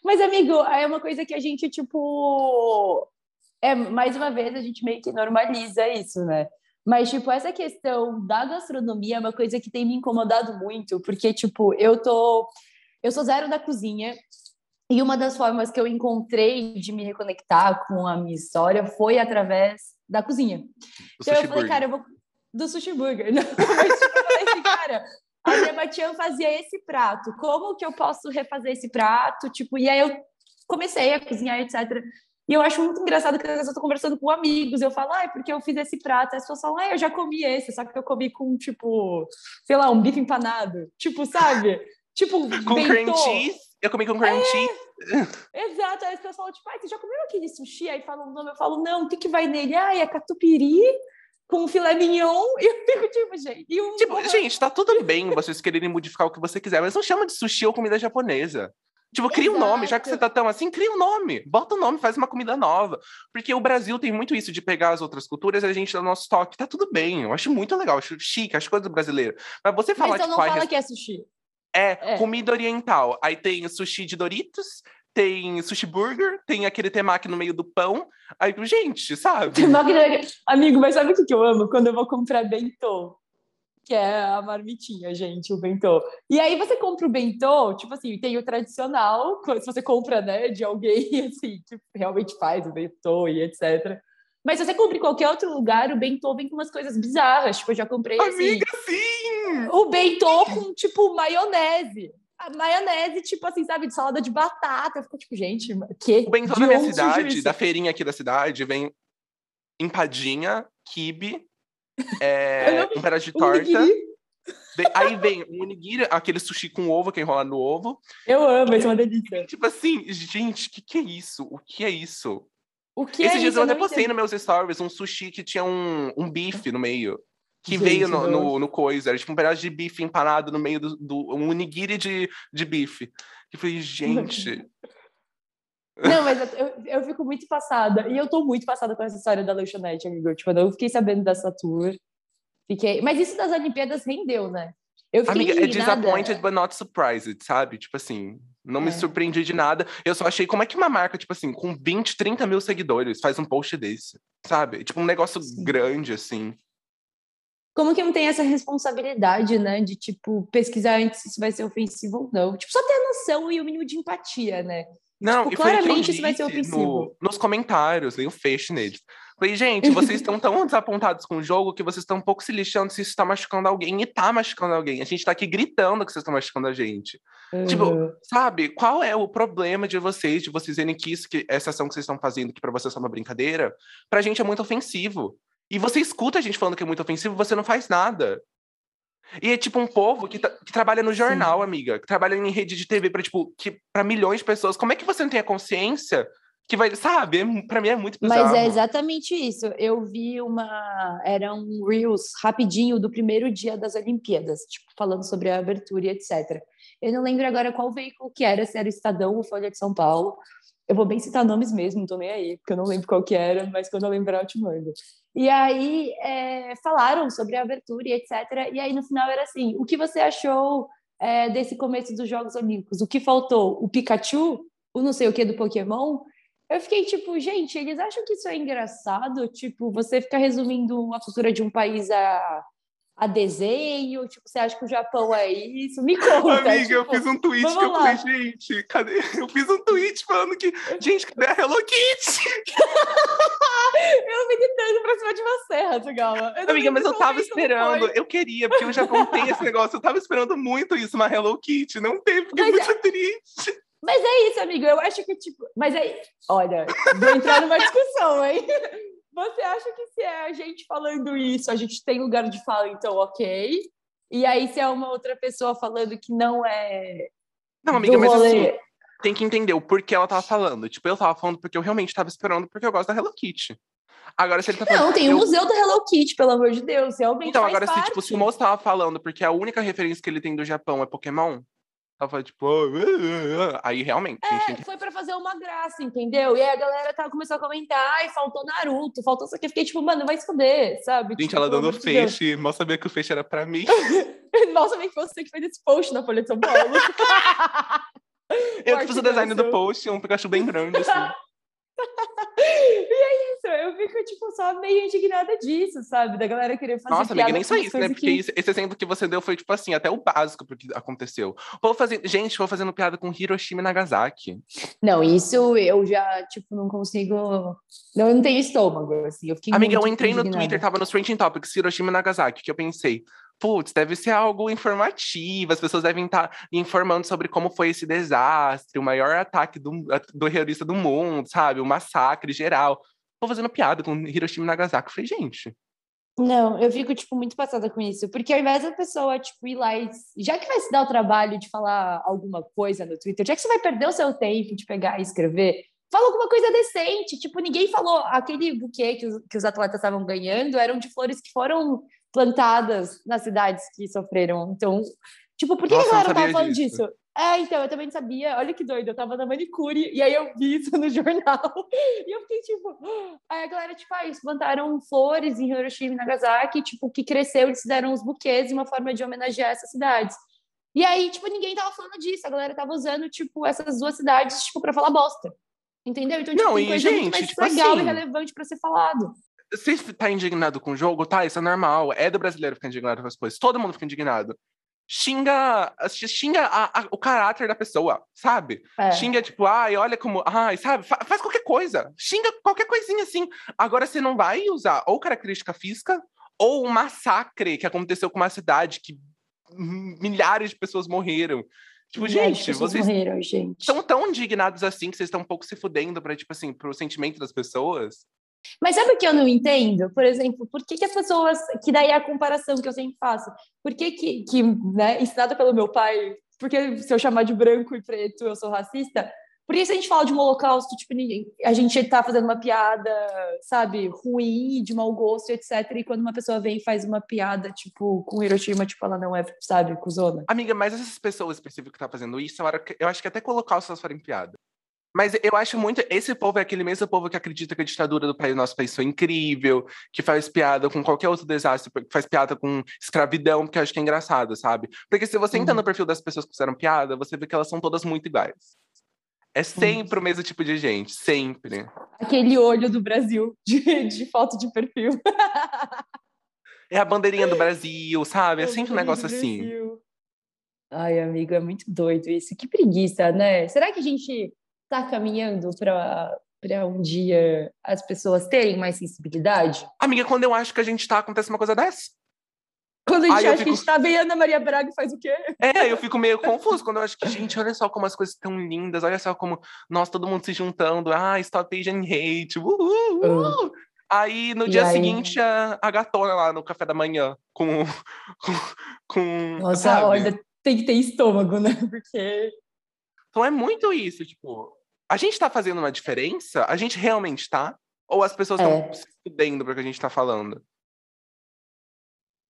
Mas, amigo, é uma coisa que a gente, tipo. É, mais uma vez, a gente meio que normaliza isso, né? Mas, tipo, essa questão da gastronomia é uma coisa que tem me incomodado muito, porque, tipo, eu tô. Eu sou zero da cozinha, e uma das formas que eu encontrei de me reconectar com a minha história foi através da cozinha. O Então sushi eu falei, burger. cara, eu vou. Do sushi burger. Não, mas tipo, eu falei assim, cara, a minha Matian fazia esse prato. Como que eu posso refazer esse prato? Tipo, e aí eu comecei a cozinhar, etc. E eu acho muito engraçado que às vezes eu tô conversando com amigos, eu falo, ah, é porque eu fiz esse prato. As pessoas falam, ah, eu já comi esse, só que eu comi com, tipo, sei lá, um bife empanado. Tipo, sabe? Tipo, Com cream cheese. Eu comi com cream cheese. Exato, aí as pessoas falam, tipo, ah, você já comeu aquele sushi? Aí falam o nome, eu falo, não, o que, que vai nele? Ah, é catupiry com filé mignon. E eu fico, tipo, gente. E um... Tipo, gente, tá tudo bem vocês quererem modificar o que você quiser, mas não chama de sushi ou comida japonesa. Tipo, cria um nome, já que você tá tão assim, cria um nome. Bota um nome, faz uma comida nova. Porque o Brasil tem muito isso de pegar as outras culturas e a gente dá o nosso toque. Tá tudo bem, eu acho muito legal, acho chique, acho coisa do brasileiro. Mas você falar, Mas então tipo, não fala que é sushi. é, é. comida oriental. Aí tem sushi de Doritos, tem sushi burger, tem aquele temaki no meio do pão. Aí, gente, sabe? Tem máquina- Amigo, mas sabe o que que eu amo? Quando eu vou comprar bentô. Que é a marmitinha, gente, o bentô. E aí você compra o bentô, tipo assim, tem o tradicional, se você compra, né, de alguém, assim, que realmente faz o bentô e etc. Mas se você compra em qualquer outro lugar, o bentô vem com umas coisas bizarras. Tipo, eu já comprei, assim, Amiga, sim! o bentô com, tipo, maionese. A maionese, tipo assim, sabe, de salada de batata. Eu fico tipo, gente, que? O bentô da minha cidade, da feirinha aqui da cidade, vem empadinha, kibe, é, um pedaço de torta. aí vem um onigiri, aquele sushi com ovo, que é enrola no ovo. Eu amo, isso é uma delícia. Tipo assim, gente, o que, que é isso? O que é isso? O que Esses é dias isso? eu até postei nos meus stories um sushi que tinha um, um bife no meio. Que Gente, veio no, no, no coisa, era tipo um pedaço de bife empanado no meio do, do um onigiri de, de bife. E eu falei, gente, Não, mas eu, eu, eu fico muito passada. E eu tô muito passada com essa história da lanchonete, amigo. Tipo, eu fiquei sabendo dessa tour. Fiquei... Mas isso das Olimpíadas rendeu, né? Eu fiquei amiga, é indignada. disappointed but not surprised, sabe? Tipo assim, não me É. surpreendi de nada. Eu só achei como é que uma marca, tipo assim, com 20, 30 mil seguidores faz um post desse, sabe? Tipo um negócio Sim. grande, assim. Como que não tem essa responsabilidade, né? De, tipo, pesquisar antes se isso vai ser ofensivo ou não. Tipo, só ter a noção e o mínimo de empatia, né? Não, Tipo, e claramente isso vai ser ofensivo. no- nos comentários, nem o fecho neles. Falei, gente, vocês estão tão desapontados com o jogo que vocês estão um pouco se lixando se isso tá machucando alguém e tá machucando alguém. A gente tá aqui gritando que vocês estão machucando a gente. Uhum. Tipo, sabe, qual é o problema de vocês, de vocês verem que isso, que essa ação que vocês estão fazendo, que para vocês é uma brincadeira, pra gente é muito ofensivo. E você escuta a gente falando que é muito ofensivo, você não faz nada. E é tipo um povo que, que trabalha no jornal, Sim. amiga, que trabalha em rede de TV para tipo, que para milhões de pessoas. Como é que você não tem a consciência que vai, sabe? É, para mim é muito bizarro. Mas é exatamente isso. Eu vi uma era um reels rapidinho do primeiro dia das Olimpíadas, tipo falando sobre a abertura e etc. Eu não lembro agora qual veículo que era, se era Estadão ou Folha de São Paulo. Eu vou bem citar nomes mesmo, não tô nem aí, porque eu não lembro qual que era, mas quando eu lembrar eu te mando. E aí é, falaram sobre a abertura e etc. E aí no final era assim: o que você achou é, desse começo dos Jogos Olímpicos? O que faltou? O Pikachu? O não sei o que do Pokémon? Eu fiquei tipo, gente, eles acham que isso é engraçado? Tipo, você fica resumindo a cultura de um país a a desenho? Tipo, você acha que o Japão é isso? Me conta. Amiga, tipo, eu fiz um tweet que eu falei, gente, cadê? Eu fiz um tweet falando que, gente, cadê a Hello Kitty? eu meditando pra cima de você, Ratugala. Amiga, mas eu tava esperando, eu queria, porque o Japão tem esse negócio, eu tava esperando muito isso, uma Hello Kitty, não teve, fiquei mas muito é... triste. Mas é isso, amigo, eu acho que, tipo, mas é, olha, vou entrar numa discussão, hein? Você acha que se é a gente falando isso, a gente tem lugar de fala, então ok. E aí, se é uma outra pessoa falando que não é. Não, amiga, mas assim, tem que entender o porquê ela tava falando. Tipo, eu tava falando porque eu realmente tava esperando, porque eu gosto da Hello Kitty. Agora, se ele tá falando. Não, tem o um museu da Hello Kitty, pelo amor de Deus. Realmente. Então, agora, se, tipo, se o moço tava falando porque a única referência que ele tem do Japão é Pokémon, ela foi tipo, aí realmente. É, foi para fazer uma graça, entendeu? E aí a galera tava, começou a comentar, ai, faltou Naruto, faltou isso aqui. Eu fiquei tipo, mano, vai esconder, sabe? Gente, tipo, ela dando feixe, mal sabia que o feixe era pra mim. mal sabia que você que fez esse post na Folha de São Paulo. eu que fiz o design do post, um Pikachu bem grande, assim. e é isso, eu fico, tipo, só meio indignada disso, sabe? Da galera querer fazer Nossa, amiga, nem só isso, né? Porque que... esse exemplo que você deu foi, tipo assim, até o básico porque aconteceu. Vou fazer... Gente, vou fazendo piada com Hiroshima e Nagasaki. Não, isso eu já, tipo, não consigo... Não, eu não tenho estômago, assim. Eu fiquei amiga, eu entrei indignada. no Twitter, tava nos Trending Topics, Hiroshima e Nagasaki, que eu pensei, putz, deve ser algo informativo, as pessoas devem estar tá informando sobre como foi esse desastre, o maior ataque do, do terrorista do mundo, sabe? O massacre geral. Tô fazendo piada com Hiroshima e Nagasaki. Eu falei, gente. Não, eu fico, tipo, muito passada com isso. Porque ao invés da pessoa, tipo, ir lá e... Já que vai se dar o trabalho de falar alguma coisa no Twitter, já que você vai perder o seu tempo de pegar e escrever, fala alguma coisa decente. Tipo, ninguém falou... Aquele buquê que os, que os atletas estavam ganhando eram de flores que foram plantadas nas cidades que sofreram. Então, tipo, por que Nossa, a galera não tava falando disso? disso? É, então, eu também não sabia. Olha que doido, eu tava na manicure e aí eu vi isso no jornal. E eu fiquei tipo. Aí a galera, tipo, ah, eles plantaram flores em Hiroshima e Nagasaki, tipo, que cresceu, eles fizeram uns buquês, uma forma de homenagear essas cidades. E aí, tipo, ninguém tava falando disso. A galera tava usando, tipo, essas duas cidades, tipo, pra falar bosta. Entendeu? Então, tipo, não, tem coisa gente, muito mais tipo legal assim, e relevante pra ser falado. Você tá indignado com o jogo, tá? Isso é normal. É do brasileiro ficar indignado com as coisas. Todo mundo fica indignado. Xinga, xinga a, a, o caráter da pessoa, sabe? É. Xinga, tipo, ai, olha como. Ai, sabe? Fa faz qualquer coisa. Xinga qualquer coisinha assim. Agora você não vai usar ou característica física ou um massacre que aconteceu com uma cidade que milhares de pessoas morreram. Tipo, gente, vocês morreram, gente. estão tão indignados assim que vocês estão um pouco se fudendo para tipo assim, pro sentimento das pessoas. Mas sabe o que eu não entendo? Por exemplo, por que, que as pessoas. Que daí é a comparação que eu sempre faço. Por que, que, que né, ensinada pelo meu pai, porque se eu chamar de branco e preto eu sou racista? Por se a gente fala de um holocausto, tipo, a gente tá fazendo uma piada, sabe, ruim, de mau gosto, etc. E quando uma pessoa vem e faz uma piada, tipo, com Hiroshima, tipo, ela não é, sabe, cuzona. Amiga, mas essas pessoas específicas que tá fazendo isso, eu acho que até colocar os seus farem piada. Mas eu acho muito. Esse povo é aquele mesmo povo que acredita que a ditadura do país, nosso país foi incrível, que faz piada com qualquer outro desastre, que faz piada com escravidão, porque eu acho que é engraçado, sabe? Porque se você uhum. entra no perfil das pessoas que fizeram piada, você vê que elas são todas muito iguais. É sempre uhum. o mesmo tipo de gente, sempre. Aquele olho do Brasil de, de foto de perfil. é a bandeirinha do Brasil, sabe? É, é sempre um negócio assim. Ai, amigo, é muito doido isso. Que preguiça, né? Será que a gente está caminhando para para um dia as pessoas terem mais sensibilidade? Amiga, quando eu acho que a gente tá, acontece uma coisa dessa. Quando a gente Ai, acha fico... que a gente tá bem Ana Maria Braga faz o quê? É, eu fico meio confuso quando eu acho que, gente, olha só como as coisas estão lindas, olha só como nós, todo mundo se juntando, ah, Stop Asian Hate, uhul, uhul. Uh. Aí, no e dia aí... seguinte, a, a gatona lá no café da manhã, com... com, com Nossa, sabe? olha, tem que ter estômago, né? Porque... Então é muito isso, tipo, a gente tá fazendo uma diferença? A gente realmente tá? Ou as pessoas estão é. se fudendo para o que a gente tá falando?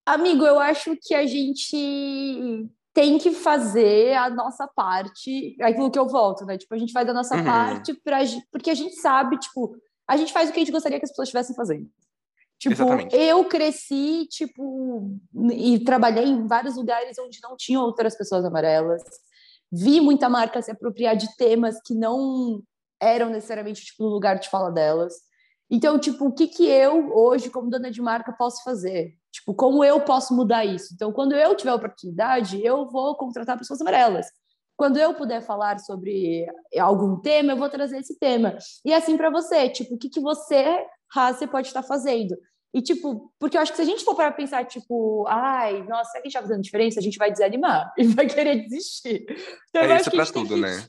Amigo, eu acho que a gente tem que fazer a nossa parte, aquilo que eu volto, né? Tipo, a gente faz a nossa uhum. parte pra, porque a gente sabe, tipo, a gente faz o que a gente gostaria que as pessoas estivessem fazendo. Tipo, Exatamente. eu cresci, tipo, e trabalhei em vários lugares onde não tinha outras pessoas amarelas. Vi muita marca se apropriar de temas que não eram necessariamente, tipo, no lugar de fala delas. Então, tipo, o que que eu, hoje, como dona de marca, posso fazer? Tipo, como eu posso mudar isso? Então, quando eu tiver oportunidade, eu vou contratar pessoas amarelas. Quando eu puder falar sobre algum tema, eu vou trazer esse tema. E assim para você, tipo, o que, que você, Raça, pode estar fazendo? E, tipo, porque eu acho que se a gente for para pensar, tipo, ai, nossa, será que a gente tá fazendo diferença? A gente vai desanimar e vai querer desistir. Então, é isso pra tudo, que... né?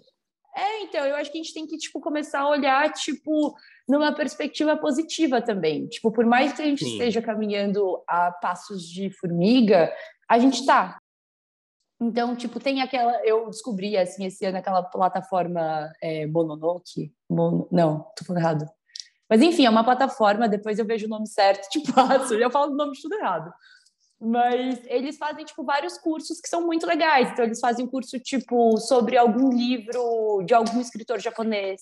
É, então, eu acho que a gente tem que, tipo, começar a olhar, tipo, numa perspectiva positiva também. Tipo, por mais que a gente Sim. esteja caminhando a passos de formiga, a gente tá. Então, tipo, tem aquela. Eu descobri, assim, esse ano, aquela plataforma é, Mononoke. Mon... Não, tô falando errado. Mas, enfim, é uma plataforma, depois eu vejo o nome certo, te passo. Eu falo o nome de tudo errado. Mas eles fazem, tipo, vários cursos que são muito legais. Então, eles fazem um curso, tipo, sobre algum livro de algum escritor japonês.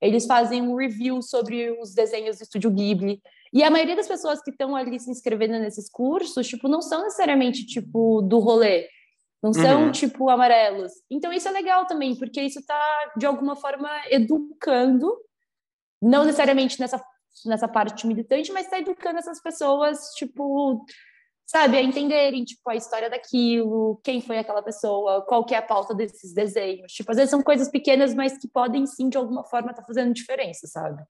Eles fazem um review sobre os desenhos do Estúdio Ghibli. E a maioria das pessoas que estão ali se inscrevendo nesses cursos, tipo, não são necessariamente, tipo, do rolê. Não são, uhum. tipo, amarelos. Então, isso é legal também, porque isso está, de alguma forma, educando, não necessariamente nessa, nessa parte militante, mas está educando essas pessoas, tipo, sabe, a entenderem, tipo, a história daquilo, quem foi aquela pessoa, qual que é a pauta desses desenhos. Tipo, às vezes são coisas pequenas, mas que podem sim, de alguma forma, estar tá fazendo diferença, sabe?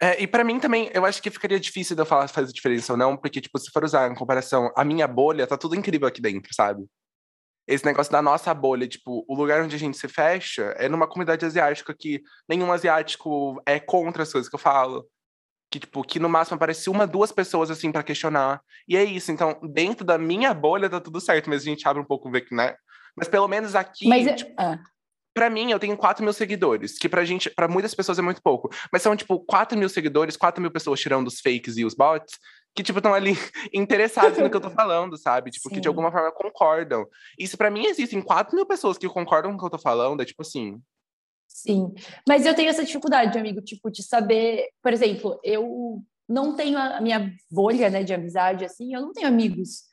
É, e para mim também, eu acho que ficaria difícil de eu falar se faz diferença ou não, porque, tipo, se for usar em comparação, a minha bolha, tá tudo incrível aqui dentro, sabe? Esse negócio da nossa bolha, tipo, o lugar onde a gente se fecha é numa comunidade asiática que nenhum asiático é contra as coisas que eu falo. Que tipo que no máximo aparece uma duas pessoas assim para questionar. E é isso. Então dentro da minha bolha tá tudo certo mas a gente abre um pouco ver que né? Mas pelo menos aqui mas, é, tipo, ah. para mim eu tenho 4 mil seguidores que pra gente para muitas pessoas é muito pouco. Mas são tipo 4 mil seguidores 4 mil pessoas tirando os fakes e os bots que, tipo, estão ali interessados no que eu tô falando, sabe? Tipo, Sim. que de alguma forma concordam. Se pra mim existem 4 mil pessoas que concordam com o que eu tô falando, é tipo assim, Sim, mas eu tenho essa dificuldade, amigo, tipo, de saber, por exemplo, eu não tenho a minha bolha, né, de amizade, assim, eu não tenho amigos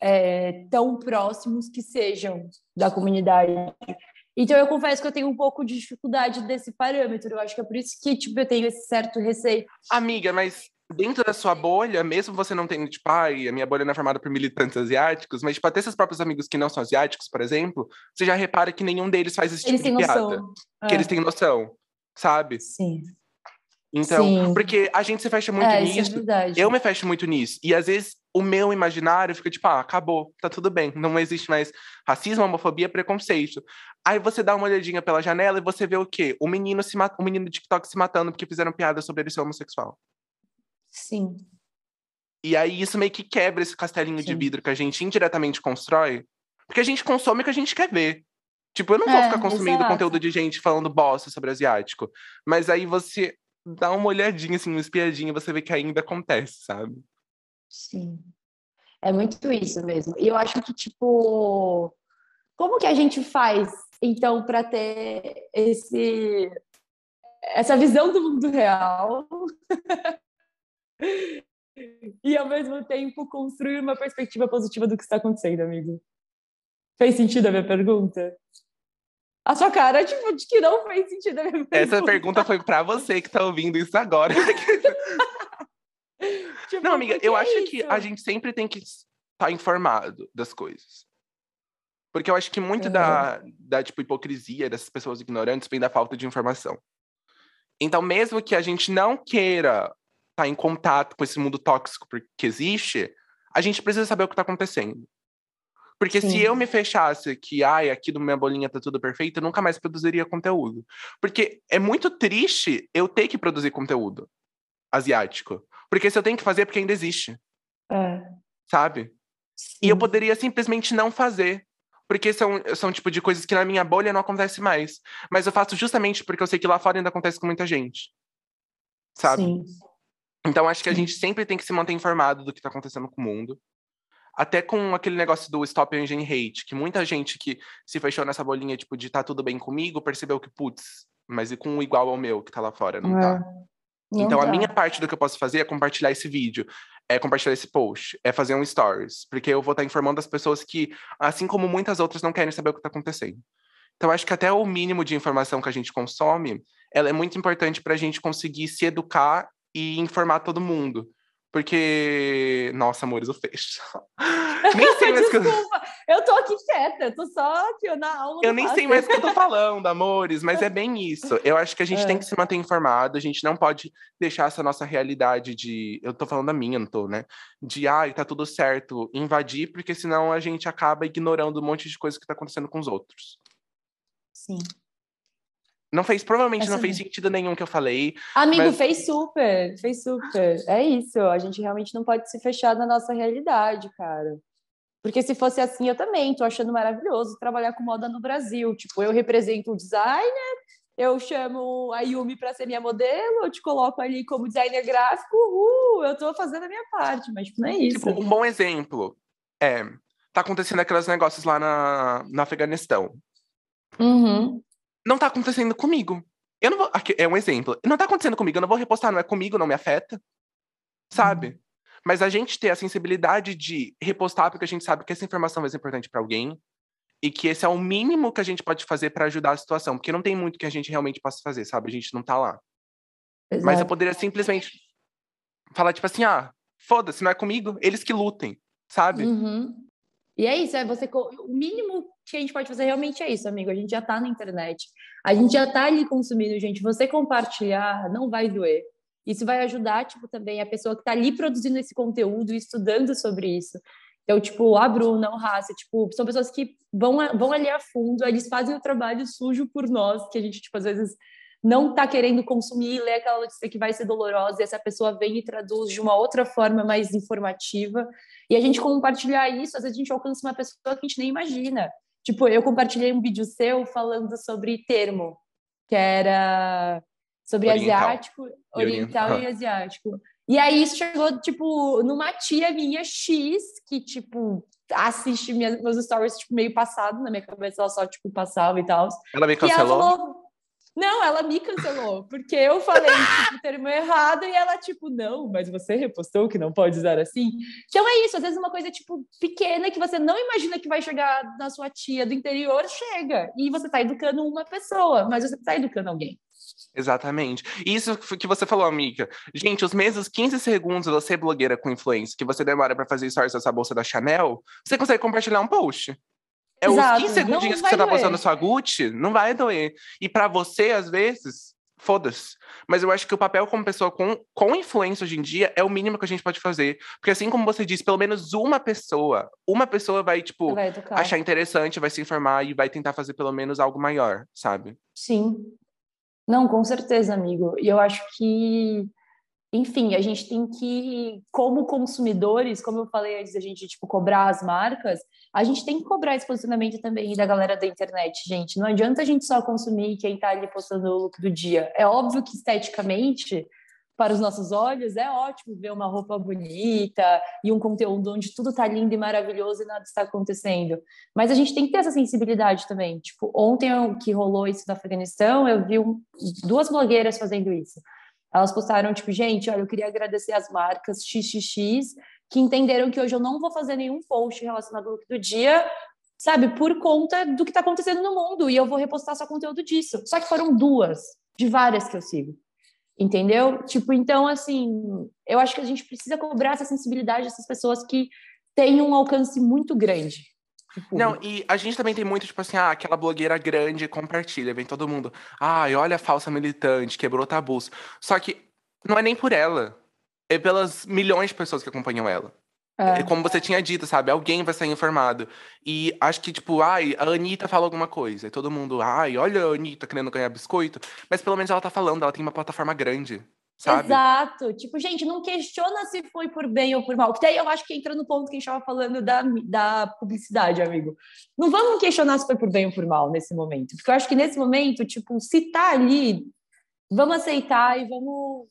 é, tão próximos que sejam da comunidade. Então, eu confesso que eu tenho um pouco de dificuldade desse parâmetro. Eu acho que é por isso que, tipo, eu tenho esse certo receio. Amiga, mas dentro da sua bolha, mesmo você não tendo, tipo, ai, a minha bolha não é formada por militantes asiáticos, mas, tipo, até seus próprios amigos que não são asiáticos, por exemplo, você já repara que nenhum deles faz esse eles tipo de piada. Noção. Que é. eles têm noção, sabe? Sim. Então, Sim. porque a gente se fecha muito é, nisso. É eu me fecho muito nisso. E às vezes o meu imaginário fica tipo, ah, acabou, tá tudo bem. Não existe mais racismo, homofobia, preconceito. Aí você dá uma olhadinha pela janela e você vê o quê? O menino se mat... o menino do TikTok se matando porque fizeram piada sobre ele ser homossexual. Sim. E aí isso meio que quebra esse castelinho Sim. de vidro que a gente indiretamente constrói, porque a gente consome o que a gente quer ver. Tipo, eu não vou é, ficar consumindo exato. conteúdo de gente falando bosta sobre asiático. Mas aí você dá uma olhadinha, assim, uma espiadinha, você vê que ainda acontece, sabe? Sim. É muito isso mesmo. E eu acho que, tipo, como que a gente faz, então, para ter esse essa visão do mundo real e ao mesmo tempo construir uma perspectiva positiva do que está acontecendo, amigo. Fez sentido a minha pergunta? A sua cara, tipo, de que não fez sentido a minha pergunta. Essa pergunta foi para você que está ouvindo isso agora. tipo, não, amiga, eu é acho isso? que a gente sempre tem que estar tá informado das coisas. Porque eu acho que muito uhum. da, da tipo, hipocrisia dessas pessoas ignorantes vem da falta de informação. Então, mesmo que a gente não queira tá em contato com esse mundo tóxico que existe, a gente precisa saber o que está acontecendo. Porque Sim. se eu me fechasse que, ai, aqui no minha bolinha tá tudo perfeito, eu nunca mais produziria conteúdo. Porque é muito triste eu ter que produzir conteúdo asiático. Porque se eu tenho que fazer, é porque ainda existe. É. Sabe? Sim. E eu poderia simplesmente não fazer. Porque são, são tipo de coisas que na minha bolha não acontece mais. Mas eu faço justamente porque eu sei que lá fora ainda acontece com muita gente. Sabe? Sim. Então acho que a gente sempre tem que se manter informado do que tá acontecendo com o mundo. Até com aquele negócio do Stop Engine Hate, que muita gente que se fechou nessa bolinha, tipo, de tá tudo bem comigo, percebeu que, putz, mas e com um igual ao meu que tá lá fora, não tá? é. tá? Não então, a minha parte do que eu posso fazer é compartilhar esse vídeo, é compartilhar esse post, é fazer um stories, porque eu vou estar tá informando as pessoas que, assim como muitas outras, não querem saber o que está acontecendo. Então, acho que até o mínimo de informação que a gente consome, ela é muito importante para a gente conseguir se educar e informar todo mundo. Porque, nossa, amores, o fecho. nem sei mais Desculpa, que eu... eu tô aqui quieta, eu tô só aqui na aula. Eu nem sei mais o que eu tô falando, amores, mas é bem isso. Eu acho que a gente é. tem que se manter informado, a gente não pode deixar essa nossa realidade de. Eu tô falando da minha, não tô, né? De, ai, ah, tá tudo certo, invadir, porque senão a gente acaba ignorando um monte de coisa que tá acontecendo com os outros. Sim. Não fez, provavelmente Essa não fez sentido nenhum que eu falei. Amigo, mas... fez super, fez super. É isso, a gente realmente não pode se fechar na nossa realidade, cara. Porque se fosse assim, eu também tô achando maravilhoso trabalhar com moda no Brasil. Tipo, eu represento o designer, eu chamo a Yumi para ser minha modelo, eu te coloco ali como designer gráfico, uh, eu tô fazendo a minha parte, mas tipo, não é isso. Tipo, um bom exemplo é, tá acontecendo aqueles negócios lá na, no Afeganistão. Uhum não tá acontecendo comigo. Eu não vou. Aqui, é um exemplo. Não tá acontecendo comigo, eu não vou repostar, não é comigo, não me afeta. Sabe? Uhum. Mas a gente ter a sensibilidade de repostar, porque a gente sabe que essa informação vai ser importante para alguém. E que esse é o mínimo que a gente pode fazer para ajudar a situação. Porque não tem muito que a gente realmente possa fazer, sabe? A gente não tá lá. Exato. Mas eu poderia simplesmente falar, tipo assim, ah, foda-se, não é comigo, eles que lutem, sabe? Uhum. E é isso, é você. O mínimo que a gente pode fazer realmente é isso, amigo. A gente já tá na internet. A gente já tá ali consumindo, gente. Você compartilhar não vai doer. Isso vai ajudar, tipo, também a pessoa que tá ali produzindo esse conteúdo, estudando sobre isso. Então, tipo, a Bruna, o Raça, tipo, são pessoas que vão, vão ali a fundo, eles fazem o trabalho sujo por nós, que a gente, tipo, às vezes não está querendo consumir, ler aquela notícia que vai ser dolorosa, e essa pessoa vem e traduz de uma outra forma mais informativa. E a gente compartilhar isso, às vezes a gente alcança uma pessoa que a gente nem imagina. Tipo, eu compartilhei um vídeo seu falando sobre termo, que era sobre oriental. asiático, oriental e, e asiático. E aí isso chegou, tipo, numa tia minha X, que, tipo, assiste minhas, meus stories, tipo, meio passado, na minha cabeça ela só, tipo, passava e tal. Ela me cancelou? Ela falou, não, ela me cancelou, porque eu falei tipo, o termo errado e ela, tipo, não, mas você repostou que não pode usar assim. Então é isso, às vezes uma coisa, tipo, pequena que você não imagina que vai chegar na sua tia do interior, chega. E você está educando uma pessoa, mas você está educando alguém. Exatamente. Isso que você falou, amiga. Gente, os mesmos 15 segundos você é blogueira com influência que você demora para fazer stories dessa bolsa da Chanel, você consegue compartilhar um post. É Exato. os 15 segundinhos que você tá doer. postando sua Gucci, não vai doer. E para você, às vezes, foda-se. Mas eu acho que o papel como pessoa com, com influência hoje em dia é o mínimo que a gente pode fazer. Porque assim como você disse, pelo menos uma pessoa, uma pessoa vai, tipo, vai achar interessante, vai se informar e vai tentar fazer pelo menos algo maior, sabe? Sim. Não, com certeza, amigo. E eu acho que enfim, a gente tem que, como consumidores, como eu falei antes, a gente, tipo, cobrar as marcas, a gente tem que cobrar esse posicionamento também da galera da internet, gente. Não adianta a gente só consumir quem tá ali postando o look do dia. É óbvio que esteticamente, para os nossos olhos, é ótimo ver uma roupa bonita e um conteúdo onde tudo tá lindo e maravilhoso e nada está acontecendo. Mas a gente tem que ter essa sensibilidade também. Tipo, ontem que rolou isso no Afeganistão, eu vi um, duas blogueiras fazendo isso elas postaram, tipo, gente, olha, eu queria agradecer as marcas XXX que entenderam que hoje eu não vou fazer nenhum post relacionado ao look do dia, sabe, por conta do que está acontecendo no mundo, e eu vou repostar só conteúdo disso. Só que foram duas, de várias que eu sigo. Entendeu? Tipo, então, assim, eu acho que a gente precisa cobrar essa sensibilidade dessas pessoas que têm um alcance muito grande. Não, e a gente também tem muito, tipo assim, ah, aquela blogueira grande compartilha, vem todo mundo. Ai, olha a falsa militante, quebrou tabus. Só que não é nem por ela. É pelas milhões de pessoas que acompanham ela. É. Como você tinha dito, sabe? Alguém vai sair informado. E acho que, tipo, ai, a Anitta fala alguma coisa. E todo mundo, ai, olha a Anitta querendo ganhar biscoito. Mas pelo menos ela tá falando, ela tem uma plataforma grande. Sabe? Exato. Tipo, gente, não questiona se foi por bem ou por mal. Que daí eu acho que entra no ponto que a gente estava falando da, da publicidade, amigo. Não vamos questionar se foi por bem ou por mal nesse momento. Porque eu acho que nesse momento, tipo, se tá ali, vamos aceitar e vamos,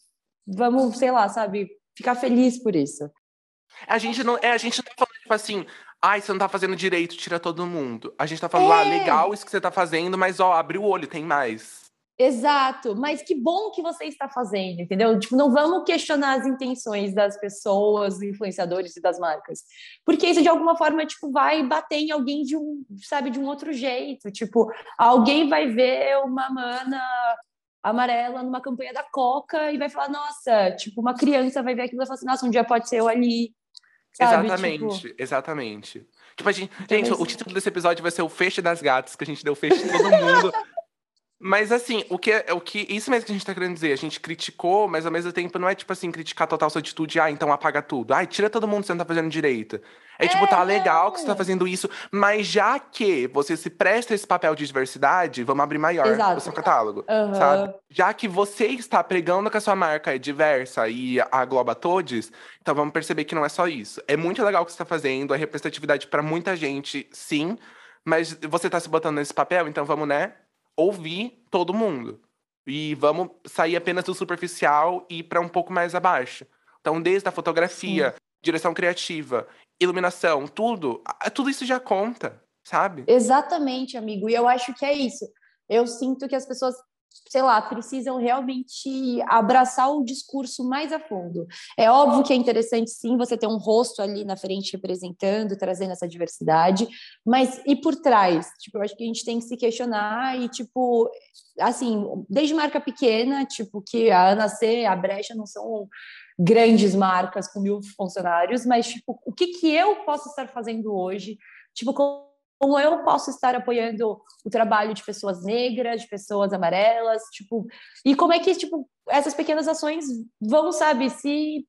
vamos, sei lá, sabe, ficar feliz por isso. A gente não, é, a gente não tá falando, tipo assim, ai, você não tá fazendo direito, tira todo mundo. A gente tá falando, ah, é. ah, legal isso que você tá fazendo, mas ó, abre o olho, tem mais. Exato, mas que bom que você está fazendo, entendeu? Tipo, não vamos questionar as intenções das pessoas, influenciadores e das marcas, porque isso de alguma forma tipo vai bater em alguém de um, sabe, de um outro jeito. Tipo, alguém vai ver uma mana amarela numa campanha da Coca e vai falar, nossa, tipo, uma criança vai ver aquilo e vai falar assim, nossa, um dia pode ser eu ali. Sabe? Exatamente, tipo... exatamente. Tipo, a gente, então, gente, o título desse episódio vai ser o Feixe das Gatas, que a gente deu em todo mundo. Mas assim, o que, é, o que isso mesmo que a gente tá querendo dizer, a gente criticou, mas ao mesmo tempo não é tipo assim, criticar total sua atitude, ah, então apaga tudo. Ai, tira todo mundo que você não tá fazendo direito. É, é tipo, tá legal que você tá fazendo isso, mas já que você se presta esse papel de diversidade, vamos abrir maior Exato. o seu catálogo, uhum. sabe? Já que você está pregando que a sua marca é diversa e agloba todos, então vamos perceber que não é só isso. É muito legal o que você tá fazendo, é representatividade para muita gente, sim, mas você tá se botando nesse papel, então vamos, né? Ouvir todo mundo. E vamos sair apenas do superficial e ir para um pouco mais abaixo. Então, desde a fotografia, Sim. direção criativa, iluminação, tudo, tudo isso já conta, sabe? Exatamente, amigo. E eu acho que é isso. Eu sinto que as pessoas sei lá, precisam realmente abraçar o discurso mais a fundo. É óbvio que é interessante, sim, você ter um rosto ali na frente representando, trazendo essa diversidade, mas e por trás? Tipo, eu acho que a gente tem que se questionar e, tipo, assim, desde marca pequena, tipo, que a Ana C, a Brecha não são grandes marcas com mil funcionários, mas, tipo, o que, que eu posso estar fazendo hoje? Tipo, como eu posso estar apoiando o trabalho de pessoas negras, de pessoas amarelas, tipo, e como é que, tipo, essas pequenas ações vão, sabe, se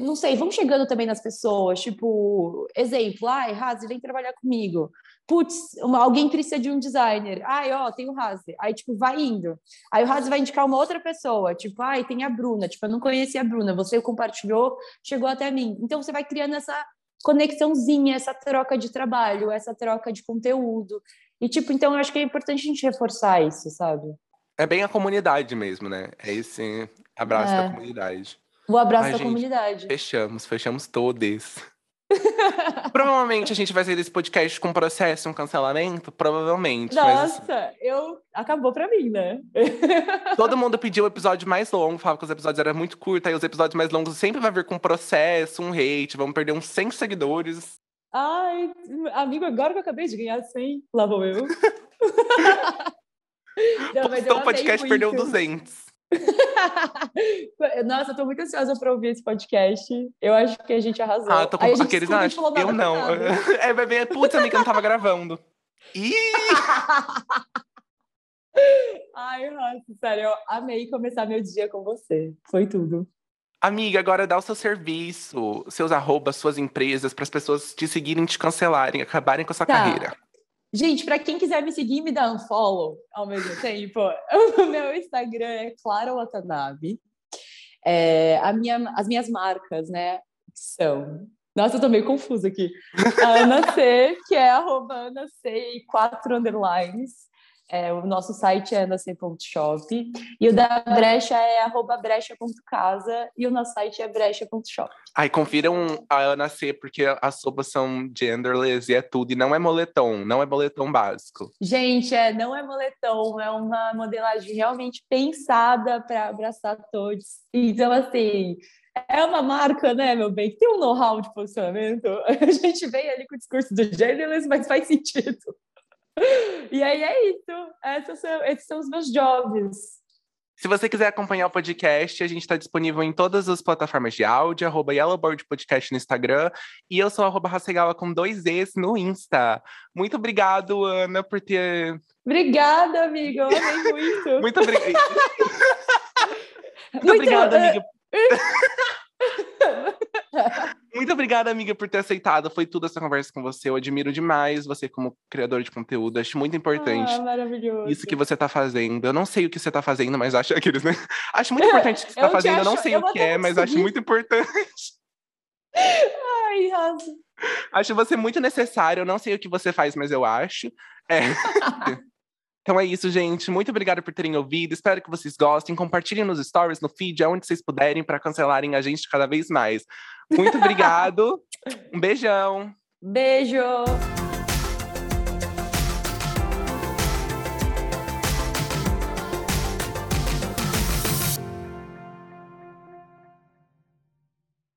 não sei, vão chegando também nas pessoas, tipo, exemplo, ai, Razi, vem trabalhar comigo. Putz, alguém precisa de um designer. Ai, ó, tem o Razi. Aí, tipo, vai indo. Aí o Razi vai indicar uma outra pessoa, tipo, ai, tem a Bruna. Tipo, eu não conhecia a Bruna, você compartilhou, chegou até mim. Então, você vai criando essa conexãozinha, essa troca de trabalho, essa troca de conteúdo. E, tipo, então eu acho que é importante a gente reforçar isso, sabe? É bem a comunidade mesmo, né? É esse abraço é. da comunidade. O abraço Ai, da gente, comunidade. Fechamos, fechamos todos. Provavelmente a gente vai sair desse podcast com processo, um cancelamento, provavelmente. Nossa, mas... eu acabou pra mim, né? Todo mundo pediu o episódio mais longo, falava que os episódios eram muito curtos, aí os episódios mais longos sempre vai vir com processo, um hate, vamos perder uns 100 seguidores. Ai, amigo, agora que eu acabei de ganhar 100, lá vou eu. Não, mas o podcast perdeu 200. Nossa, eu tô muito ansiosa para ouvir esse podcast. Eu acho que a gente arrasou. Ah, tô com Aí, aqueles acham. Eu não. É, bebê, putz, amiga, eu não tava gravando. Ih! Ai, nossa, sério, eu amei começar meu dia com você. Foi tudo. Amiga, agora dá o seu serviço, seus arrobas, suas empresas, para as pessoas te seguirem, te cancelarem, acabarem com a sua tá. carreira. Gente, para quem quiser me seguir me dar um follow ao mesmo tempo, o meu Instagram é Clara Watanabe. É, minha, as minhas marcas, né, são... Nossa, eu tô meio confusa aqui. A Ana C, que é arroba Ana C e quatro underlines. É, o nosso site é andac.shop e o da Brecha é arroba brecha.casa e o nosso site é brecha.shop. Ai, confiram a Ana C, porque as sopas são genderless e é tudo. E não é moletom, não é moletom básico. Gente, é, não é moletom, é uma modelagem realmente pensada para abraçar todos. Então, assim, é uma marca, né, meu bem, que tem um know-how de posicionamento. A gente vem ali com o discurso do genderless, mas faz sentido. E aí é isso. Esses são, esses são os meus jobs. Se você quiser acompanhar o podcast, a gente está disponível em todas as plataformas de áudio, arroba Yellowboard Podcast no Instagram, e eu sou arroba Hasegawa com dois Es no Insta. Muito obrigado, Ana, por ter. Obrigada, amiga. Eu amei muito. muito obrigado. muito, muito obrigada, amiga. Muito obrigada, amiga, por ter aceitado. Foi tudo essa conversa com você. Eu admiro demais você como criador de conteúdo. Acho muito importante. Ah, maravilhoso. Isso que você tá fazendo. Eu não sei o que você tá fazendo, mas acho aqueles, né? Acho muito importante o que você tá fazendo. Acho... Eu não sei eu o que é, mas acho muito importante. Ai, Raso. Acho você muito necessário. Eu não sei o que você faz, mas eu acho. É. Então é isso, gente. Muito obrigado por terem ouvido. Espero que vocês gostem. Compartilhem nos stories, no feed, aonde vocês puderem, para cancelarem a gente cada vez mais. Muito obrigado. um beijão. Beijo.